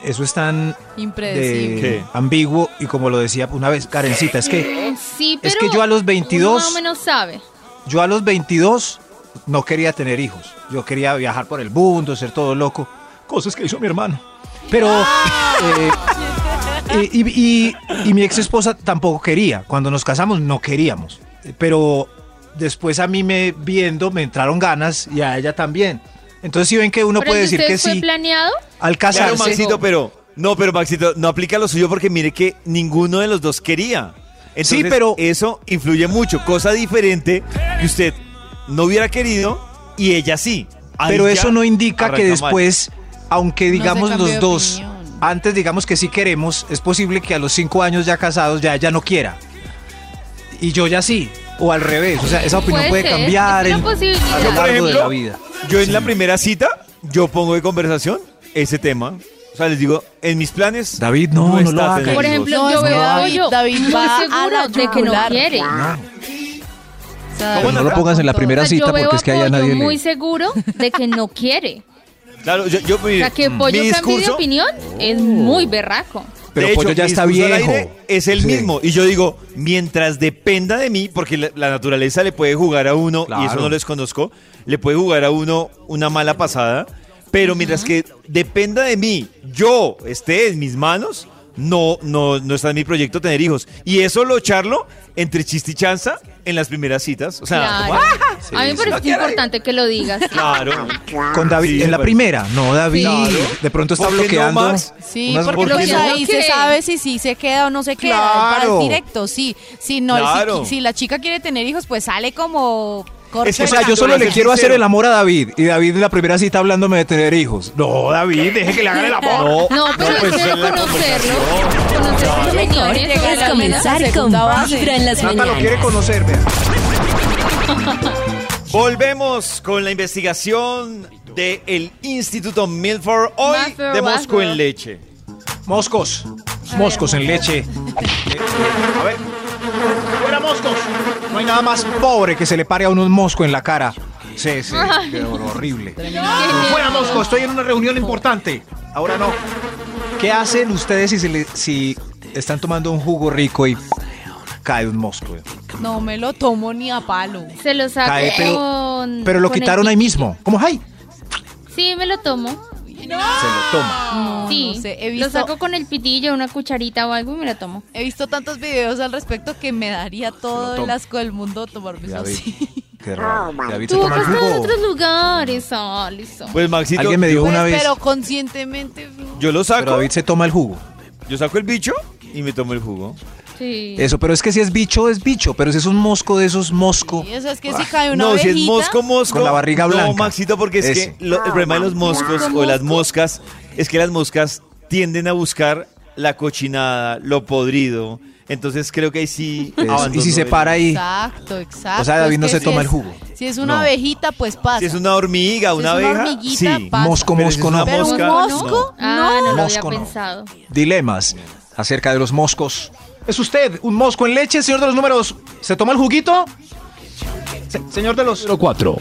Eso es tan Impredecible. de ambiguo y como lo decía una vez Karencita, es que Sí, pero. Es que yo a los 22 uno más o menos sabe. yo a los 22 no quería tener hijos. Yo quería viajar por el mundo, ser todo loco, cosas que hizo mi hermano. Pero eh, Eh, y, y- y mi ex esposa tampoco quería. Cuando nos casamos no queríamos. Pero después a mí me viendo me entraron ganas y a ella también. Entonces si ven que uno ¿Pero puede el decir que fue sí planeado? Al Claro, casarse. Maxito, pero no, pero Maxito, no aplica lo suyo porque mire que ninguno de los dos quería. Entonces, Sí, pero- eso influye mucho. Cosa diferente que usted no hubiera querido y ella sí. Ahí Pero eso no indica que mal. después, aunque digamos los dos, opinión. antes digamos que sí queremos, es posible que a los cinco años ya casados ya ella no quiera. Y yo ya sí. O al revés. O sea, esa opinión puede, cambiar en, a lo largo de la vida. Yo en la primera cita, yo pongo de conversación ese tema. O sea, les digo, en mis planes. David, no, no está lo haga. Por ejemplo, No, yo veo a David- David muy va a seguro la de que no quiere. O sea, Pero no lo pongas en la primera O sea, cita porque es que a allá nadie muy le... seguro de que no quiere. Claro, yo, yo O mire, sea, que mi Pollo cambie de discurso, opinión es muy berraco. Pero de Pollo hecho, ya mi está viejo. es el Sí. mismo. Y yo digo, mientras dependa de mí, porque la, la naturaleza le puede jugar a uno, y eso Claro. no les conozco, le puede jugar a uno una mala pasada, pero mientras que dependa de mí, yo esté en mis manos, no, no, no está en mi proyecto tener hijos. Y eso lo charlo entre chiste y chanza en las primeras citas. O sea, Claro. como, ¡ah! a mí me parece que es importante que lo digas. claro. Con David, Sí, en la parece. primera. No, David. Claro. De pronto está ¿Por qué no, bloqueando. Max? Sí, unas porque ¿por qué pues no? ahí se sabe si sí se queda o no se queda. Claro. Va directo, sí. Si, no, si- Claro. si, la chica quiere tener hijos, pues sale como... Es que, O sea, yo solo le quiero hacer el amor a David. Y David en la primera cita hablándome de tener hijos. No, David, deje que le hagan el amor. No, pero pues, es en la conocerlo. Conocer a Es comenzar con. Vibra en las Nata lo quiere mañanas. conocer, vea. Volvemos con la investigación del Instituto Milford hoy de Mosco en leche. Moscos. Moscos en leche. A ver. Fuera moscos. No hay nada más pobre que se le pare a uno un mosco en la cara. Sí, sí. Qué horrible. Fuera mosco, estoy en una reunión importante. Ahora no. ¿Qué hacen ustedes si, se le- si están tomando un jugo rico y cae un mosco? No me lo tomo ni a palo. Se lo saco Cae, pero, con... pero lo quitaron ahí mismo. ¿Cómo? ¡Ay! Sí, me lo tomo. Se lo toma. No, sí, no sé, he lo saco con el pitillo, una cucharita o algo y me lo tomo. he visto tantos videos al respecto que me daría todo el asco del mundo tomarme eso así. Qué raro. David se Tú toma el acá estás en jugo. otros lugares, Alison. Pues Maxito, Alguien me dijo Pues, una vez. pero conscientemente... yo lo Pero saco, David se toma el jugo. yo saco el bicho y me tomo el jugo. Sí. Eso, pero es que si es bicho, es bicho. Pero si es un mosco de esos mosco. Eso es que si cae una no, si es mosco, mosco. Con la barriga blanca. No, Maxito, porque es Ese. que lo- el problema de los moscos o las moscas es que las moscas tienden a buscar la cochinada, lo podrido. Entonces creo que ahí sí. Eso. Y si se el- para ahí. Exacto, exacto. O sea, David no que se si toma es- el jugo. Si es una No. abejita, pues pasa. Si es una hormiga, Si una es una abeja, hormiguita, sí. pasa. Mosco, Pero si es mosco, una no. Pero un mosca, mosco, Ah, no, lo Mosco había no. pensado. Dilemas acerca de los moscos. ¿Es usted un mosco en leche, señor de los números? ¿Se toma el juguito? Se- señor de los... 4.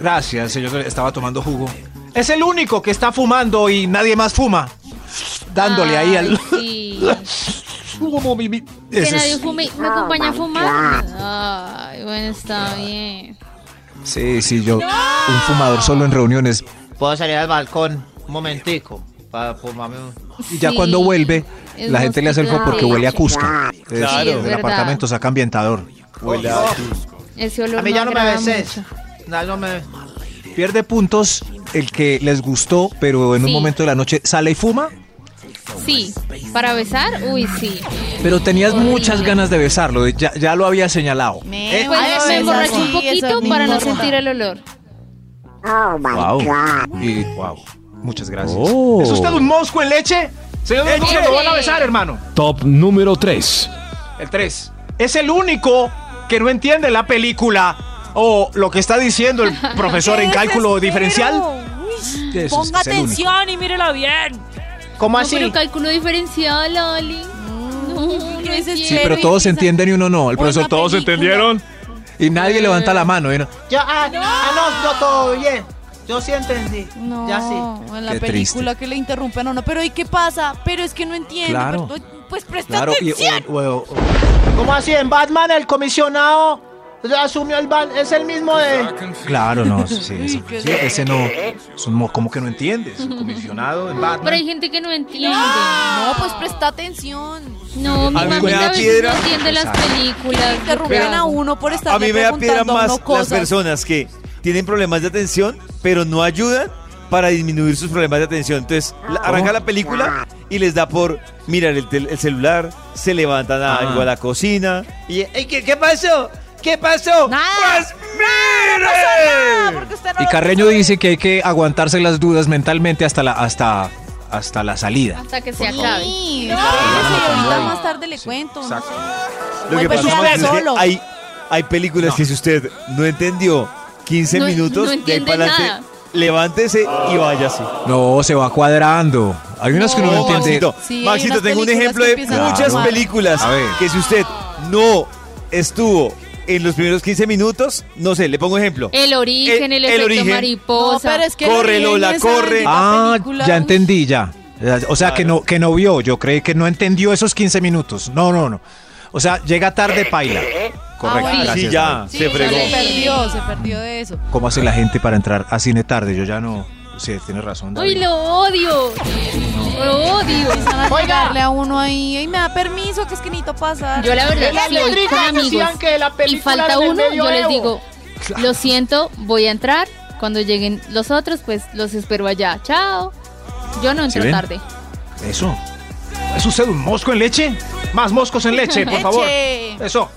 Gracias, señor. de- Estaba tomando jugo. Es el único que está fumando y nadie más fuma. Dándole ahí al... Sí. Que Ese nadie es- fume. ¿Me acompaña a fumar? Ay, bueno, está bien. Sí, sí, yo... Un fumador solo en reuniones. Puedo salir al balcón un momentico para fumarme un... Y ya Sí, cuando vuelve, es la gente le hace el mosquito porque huele a. Cusca. Es- Claro. el es verdad. apartamento saca ambientador. Huele a- Ese olor A mí ya no me beses. No, no me... Pierde puntos el que les gustó, pero en un momento de la noche sale y fuma. Sí, para besar, uy, sí. Pero tenías Horrible. muchas ganas de besarlo, ya, ya lo había señalado. Me Pues Ay, me eso emborraché sí, un poquito es para no sentir el olor. Wow. Y wow. Muchas gracias. Oh. ¿Es usted un mosco en leche? Señor, lo van a besar, hermano. Top número 3. El 3. Es el único que no entiende la película o lo que está diciendo el profesor en ¡Qué cálculo desespero! diferencial. Uy, es- Ponga es atención y mírela bien. ¿Cómo No, así? pero cálculo diferencial, Loli. No, no qué entiendo. Sí, pero todos se entienden y uno no. El profesor, todos película. entendieron. Y nadie levanta la mano. ¿eh? Yo, ah, ah, no, yo todo bien. Yo sí entendí. No, Ya sí. en la Qué película que le interrumpen a uno. Pero ¿y qué pasa? Pero es que no entiendo. Claro. Pero, pues presta Claro, y, atención. o- o- o- ¿Cómo así? En Batman el comisionado asumió el ban, es el mismo de... Claro, no, sí, sí, sí, ese no, es un mo- ¿cómo que no entiendes? Un comisionado en Batman. Pero hay gente que no entiende. No, pues presta atención. No, mi A a veces piedra. no entiende las películas. Interrumpen a uno por estar A mí me da piedra más las personas que tienen problemas de atención, pero no ayudan para disminuir sus problemas de atención. Entonces, la- arranca la película y les da por mirar el, tel- el celular, se levantan a, algo a la cocina y "Ey, ¿qué, qué pasó? ¿Qué pasó? Pues mire. Y Carreño dice que hay que aguantarse las dudas mentalmente hasta la, hasta, hasta la salida. Hasta que se acabe. Sí, No. sí, ahorita más tarde le cuento. Lo que pasa Max, es que hay, hay películas que si usted no entendió 15 No- minutos, no de ahí para adelante, levántese y váyase. No, se va cuadrando. Hay unas que uno no entiende. Maxito, Sí, tengo un ejemplo de muchas películas A ver. que si usted no estuvo en los primeros 15 minutos, no sé, le pongo ejemplo. El origen, el, El- el efecto origen. mariposa. No, pero es que Corre, el Lola, corre. Ah, película, ya entendí, ya. O sea, que no, que no vio. Yo creí que no entendió esos 15 minutos. No, no, no. O sea, llega tarde, paila. Correcto, Ah, bueno. Sí, ya. Sí, se fregó. se perdió, se perdió de eso. ¿Cómo hace la gente para entrar a cine tarde? Yo ya no. Sí, tienes razón. David. Uy, lo odio. Lo odio. Empiezan a llegarle a uno ahí, y me da permiso, que es que necesito pasar. Yo la verdad, si voy con amigos decían que la y falta uno, yo les digo, lo siento, voy a entrar. Cuando lleguen los otros, pues los espero allá. Chao. Yo no entro tarde. Eso. ¿Es usted un mosco en leche? Más moscos en leche, por favor. Eso.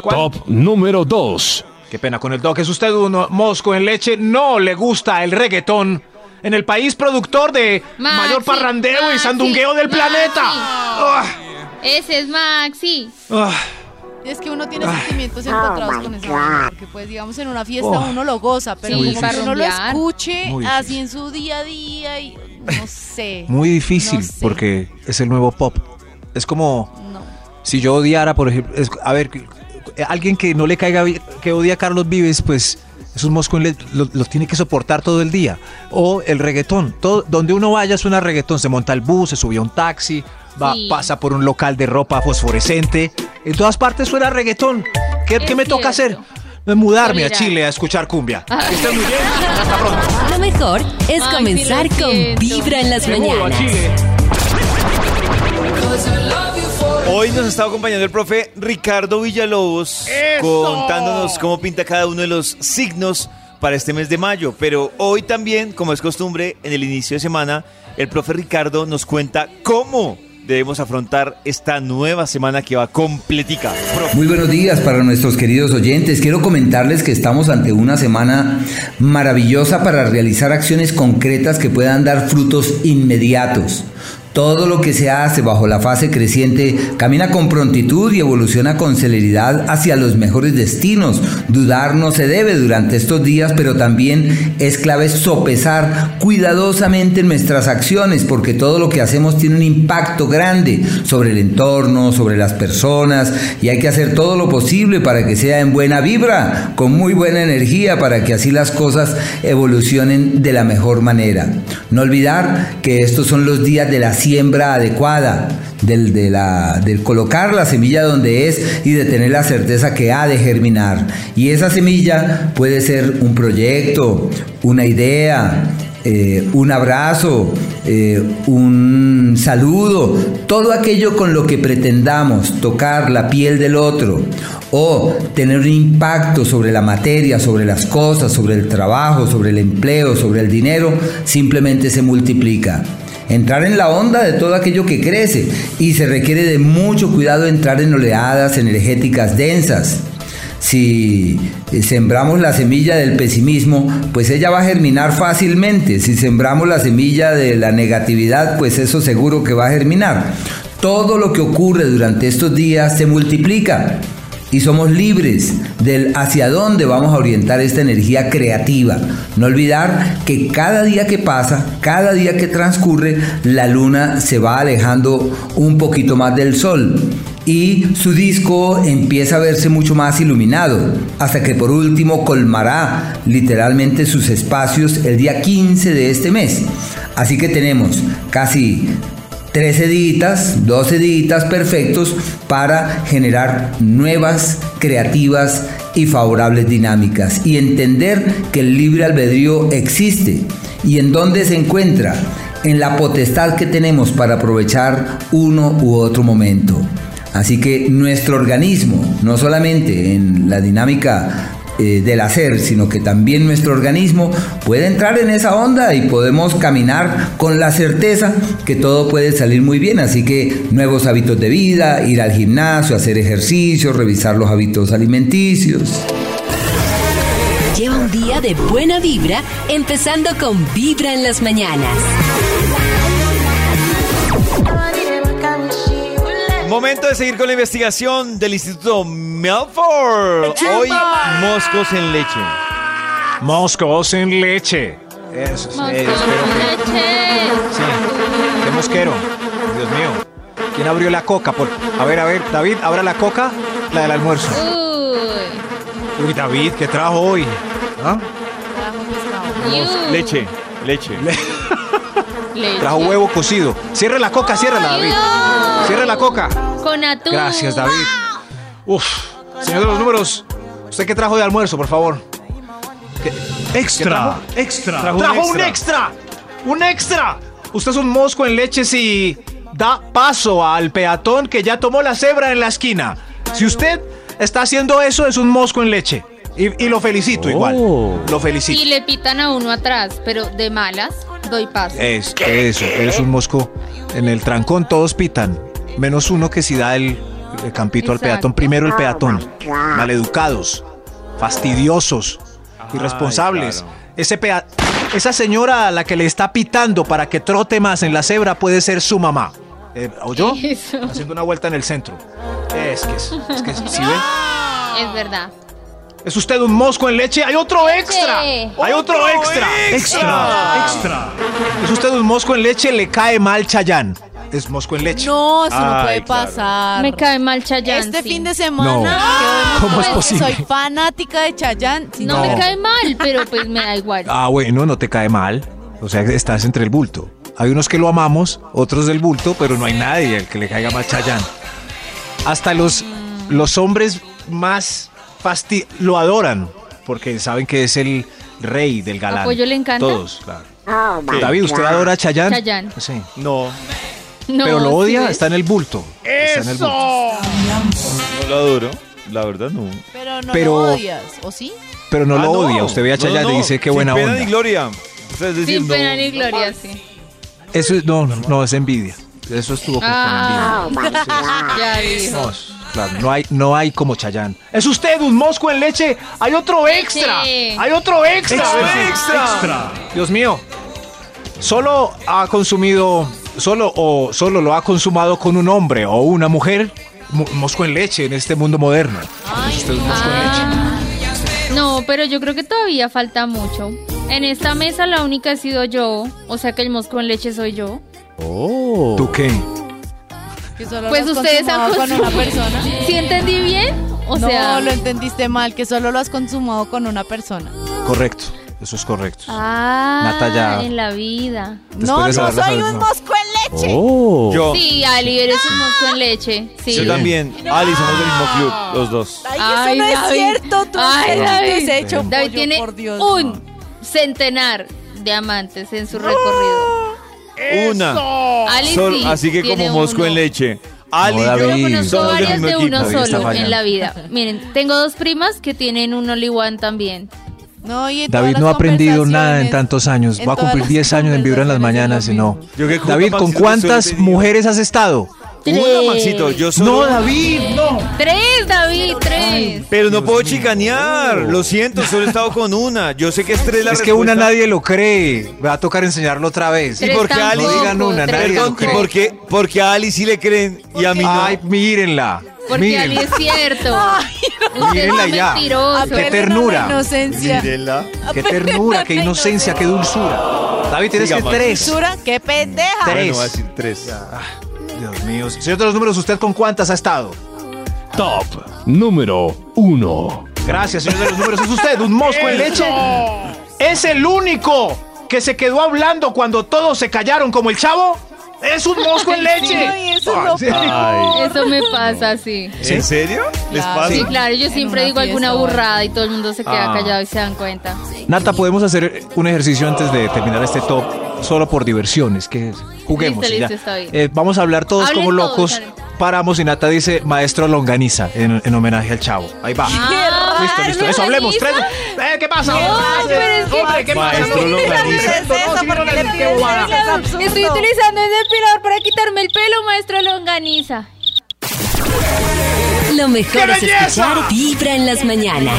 ¿Cuál? Top número 2. Qué pena con el doc. ¿Es usted un mosco en leche? No le gusta el reggaetón. En el país productor de Maxi, mayor parrandeo y sandungueo del Maxi. planeta. Ah, Ese es Maxi. ah. Es que uno tiene sentimientos encontrados con esa banda, porque pues digamos en una fiesta Oh. uno lo goza, pero Sí, como para que uno lo escuche así en su día a día y no sé. Muy difícil No sé. porque es el nuevo pop. Es como No. si yo odiara, por ejemplo, es- a ver, alguien que no le caiga bien, que odia a Carlos Vives, pues es un mosco en le- lo, lo tiene que soportar todo el día. O el reggaetón, todo, donde uno vaya suena reggaetón, se monta el bus, se sube a un taxi, va, Sí. pasa por un local de ropa fosforescente, en todas partes suena reggaetón. ¿Qué, qué me toca hacer? cierto. Mudarme a. Chile a escuchar cumbia. Ah. Que estén muy bien. Hasta pronto. Lo mejor es Ay, comenzar sí lo con. Vibra en las a mañanas. Hoy nos está acompañando el profe Ricardo Villalobos ¡Eso! contándonos cómo pinta cada uno de los signos para este mes de mayo. Pero hoy también, como es costumbre, en el inicio de semana, el profe Ricardo nos cuenta cómo debemos afrontar esta nueva semana que va completica. Profe. Muy buenos días para nuestros queridos oyentes. Quiero comentarles que estamos ante una semana maravillosa para realizar acciones concretas que puedan dar frutos inmediatos. Todo lo que se hace bajo la fase creciente camina con prontitud y evoluciona con celeridad hacia los mejores destinos. Dudar no se debe durante estos días, pero también es clave sopesar cuidadosamente nuestras acciones, porque todo lo que hacemos tiene un impacto grande sobre el entorno, sobre las personas, y hay que hacer todo lo posible para que sea en buena vibra, con muy buena energía, para que así las cosas evolucionen de la mejor manera. No olvidar que estos son los días de la siembra adecuada, del, de del colocar la semilla donde es y de tener la certeza que ha de germinar. Y esa semilla puede ser un proyecto, una idea, eh, un abrazo, eh, un saludo, todo aquello con lo que pretendamos tocar la piel del otro o tener un impacto sobre la materia, sobre las cosas, sobre el trabajo, sobre el empleo, sobre el dinero, simplemente se multiplica. Entrar en la onda de todo aquello que crece y se requiere de mucho cuidado entrar en oleadas energéticas densas. Si eh, sembramos la semilla del pesimismo, pues ella va a germinar fácilmente. Si sembramos la semilla de la negatividad, pues eso seguro que va a germinar. Todo lo que ocurre durante estos días se multiplica y somos libres del hacia dónde vamos a orientar esta energía creativa. No olvidar que cada día que pasa, cada día que transcurre, la luna se va alejando un poquito más del sol y su disco empieza a verse mucho más iluminado, hasta que por último colmará literalmente sus espacios el día 15 de este mes. Así que tenemos casi 13 días, 12 días perfectos para generar nuevas, creativas y favorables dinámicas y entender que el libre albedrío existe y en dónde se encuentra, en la potestad que tenemos para aprovechar uno u otro momento. Así que nuestro organismo, no solamente en la dinámica eh, del hacer, sino que también nuestro organismo puede entrar en esa onda y podemos caminar con la certeza que todo puede salir muy bien. Así que nuevos hábitos de vida, ir al gimnasio, hacer ejercicio, revisar los hábitos alimenticios. Lleva un día de buena vibra, empezando con Vibra en las mañanas. Momento de seguir con la investigación del Instituto Melford. Hoy, moscos en leche. Moscos en leche. Eso, Moscos eh, espero que- en leche. Sí, qué mosquero. Dios mío. ¿Quién abrió la coca? Por... A ver, a ver, David, abra la coca, la del almuerzo. Uy. Uy, David, ¿qué trajo hoy? ¿Ah? Leche, leche. Leche. Trajo huevo cocido. Cierre la coca, ciérrala, David. Cierre la coca. Con atún. Gracias, David. Uf, señor de los números, ¿usted qué trajo de almuerzo, por favor? ¿Qué- qué Extra, trajo? extra. Trajo, un extra. Un extra. Usted es un mosco en leche si da paso al peatón que ya tomó la cebra en la esquina. Si usted está haciendo eso, es un mosco en leche. Y, y lo felicito igual. Lo felicito. Y le pitan a uno atrás, pero de malas doy paso. Es, eso, eres un mosco. En el trancón todos pitan, menos uno que si da el, el campito al peatón. Primero el peatón. Maleducados, fastidiosos, irresponsables. claro. Ese pea- esa señora a la que le está pitando para que trote más en la cebra puede ser su mamá. Eh, ¿Oyó? Eso. Haciendo una vuelta en el centro. Es que, es, es que, ¿sí ve? Es verdad. ¿Es usted un mosco en leche? ¡Hay otro extra! ¡Hay otro extra! Extra, extra. ¿Es usted un mosco en leche? Le cae mal Chayán. Es mosco en leche. No, eso no puede claro. pasar. Me cae mal Chayanne. Este sí. fin de semana, No. ¿Cómo es que posible? soy fanática de Chayanne. si No, No. me cae mal, pero pues me da igual. Ah, bueno, no te cae mal. O sea, estás entre el bulto. Hay unos que lo amamos, otros del bulto, pero no hay nadie al que le caiga mal Chayán. Hasta los, los hombres más fasti lo adoran, porque saben que es el rey del galán. ¿A Pollo le encanta? Todos, claro. David, ¿usted adora a Chayán? Chayanne. Sí. No, No, pero lo odia, está en el bulto. Está en el bulto. no lo adoro. La verdad, no. Pero no Pero- lo odias, ¿o sí? Pero no Ah, lo odia. Usted ve a no, y dice qué Sin buena pena onda. ni gloria. O sea, es decir, Sin no- pena ni gloria, sí. Eso es, no, no, no, es envidia. Eso estuvo con Ah, envidia. ya dijo. No, claro, no hay, no hay como Chayán. ¿Es usted un mosco en leche? ¡Hay otro extra! ¡Hay otro extra! Extra, ¡Extra! extra. Dios mío. Solo ha consumido, solo o solo lo ha consumado con un hombre o una mujer. Mo- Mosco en leche en este mundo moderno. ¿Es usted un mosco en leche? Ah, no, pero yo creo que todavía falta mucho. En esta mesa la única he sido yo, o sea que el mosco en leche soy yo. ¿Tú qué? Que solo Pues lo has ustedes han con una persona. ¿Sí entendí bien? O no, sea, lo entendiste mal, que solo lo has consumado con una persona. Correcto. Eso es correcto. ah, Nata ya- en la vida. No, no soy un no. mosco en leche. Yo, Sí, Ali, eres un mosco en leche. Sí. yo también. Ali, somos del mismo club, los dos. Ay, Ay, eso no David. es cierto. Tú Ay, David. desecho, David pollo, tiene por Dios. un centenar de amantes en su recorrido. Una. Ali Sol- sí, así que tiene como mosco uno. en leche. Ali, No, y Yo David. conozco somos del varias mismo de equipo. uno David está solo fallando. en la vida. Miren, tengo dos primas que tienen un Only One también. No, y en todas David las no ha aprendido nada en conversaciones- tantos años. en Va a todas cumplir las 10 años en Vibra en las conversaciones mañanas y lo no. mismo. Yo que David, ¿con cuántas mujeres has estado? Una, Maxito, yo solo. No, David, no. Tres, David, tres. Pero no puedo chicanear. Lo siento, solo he estado con una. Yo sé que es tres la Es que una nadie lo cree. Va a tocar enseñarlo otra vez. ¿Y por qué a Ali? No digan una, Tres nadie lo ¿y cree. por qué, por qué a Ali sí le creen y a mí no? Ay, mírenla. Porque Ali mírenla. es cierto. Mírenla ya. mentiroso. Qué ternura. inocencia. Mírenla. Qué ternura, qué inocencia, qué dulzura. David, tienes que tres. Dulzura, ¡Qué pendeja! Tres. Bueno, voy a decir tres. Dios mío. Señor de los números, ¿usted con cuántas ha estado? Top número 1. Gracias, señor de los números. ¿Es usted un mosco en leche? Es el único que se quedó hablando cuando todos se callaron como el chavo. ¡Es un mosco en leche! Ay, eso es lo sí. Ay. Eso me pasa, sí. ¿En serio? ¿Les Claro. pasa? Sí, claro, yo siempre digo alguna fiesta burrada y todo el mundo se queda Ah. callado y se dan cuenta. Nata, podemos hacer un ejercicio antes de terminar este top, solo por diversiones, que es- juguemos. Listo, y ya. listo, está bien. Eh, vamos a hablar todos Hablen como todos, locos. dale. Paramos y Nata dice maestro Longaniza en, en homenaje al chavo. Ahí va. Ah, listo, listo. Eso hablemos. Tres. Eh, ¿Qué pasa? No, pero es que- Hombre, ¿qué pasa? Maestro Longaniza. Estoy utilizando el depilador para quitarme el pelo, maestro Longaniza. Lo mejor ¡Qué es escuchar Vibra en las mañanas.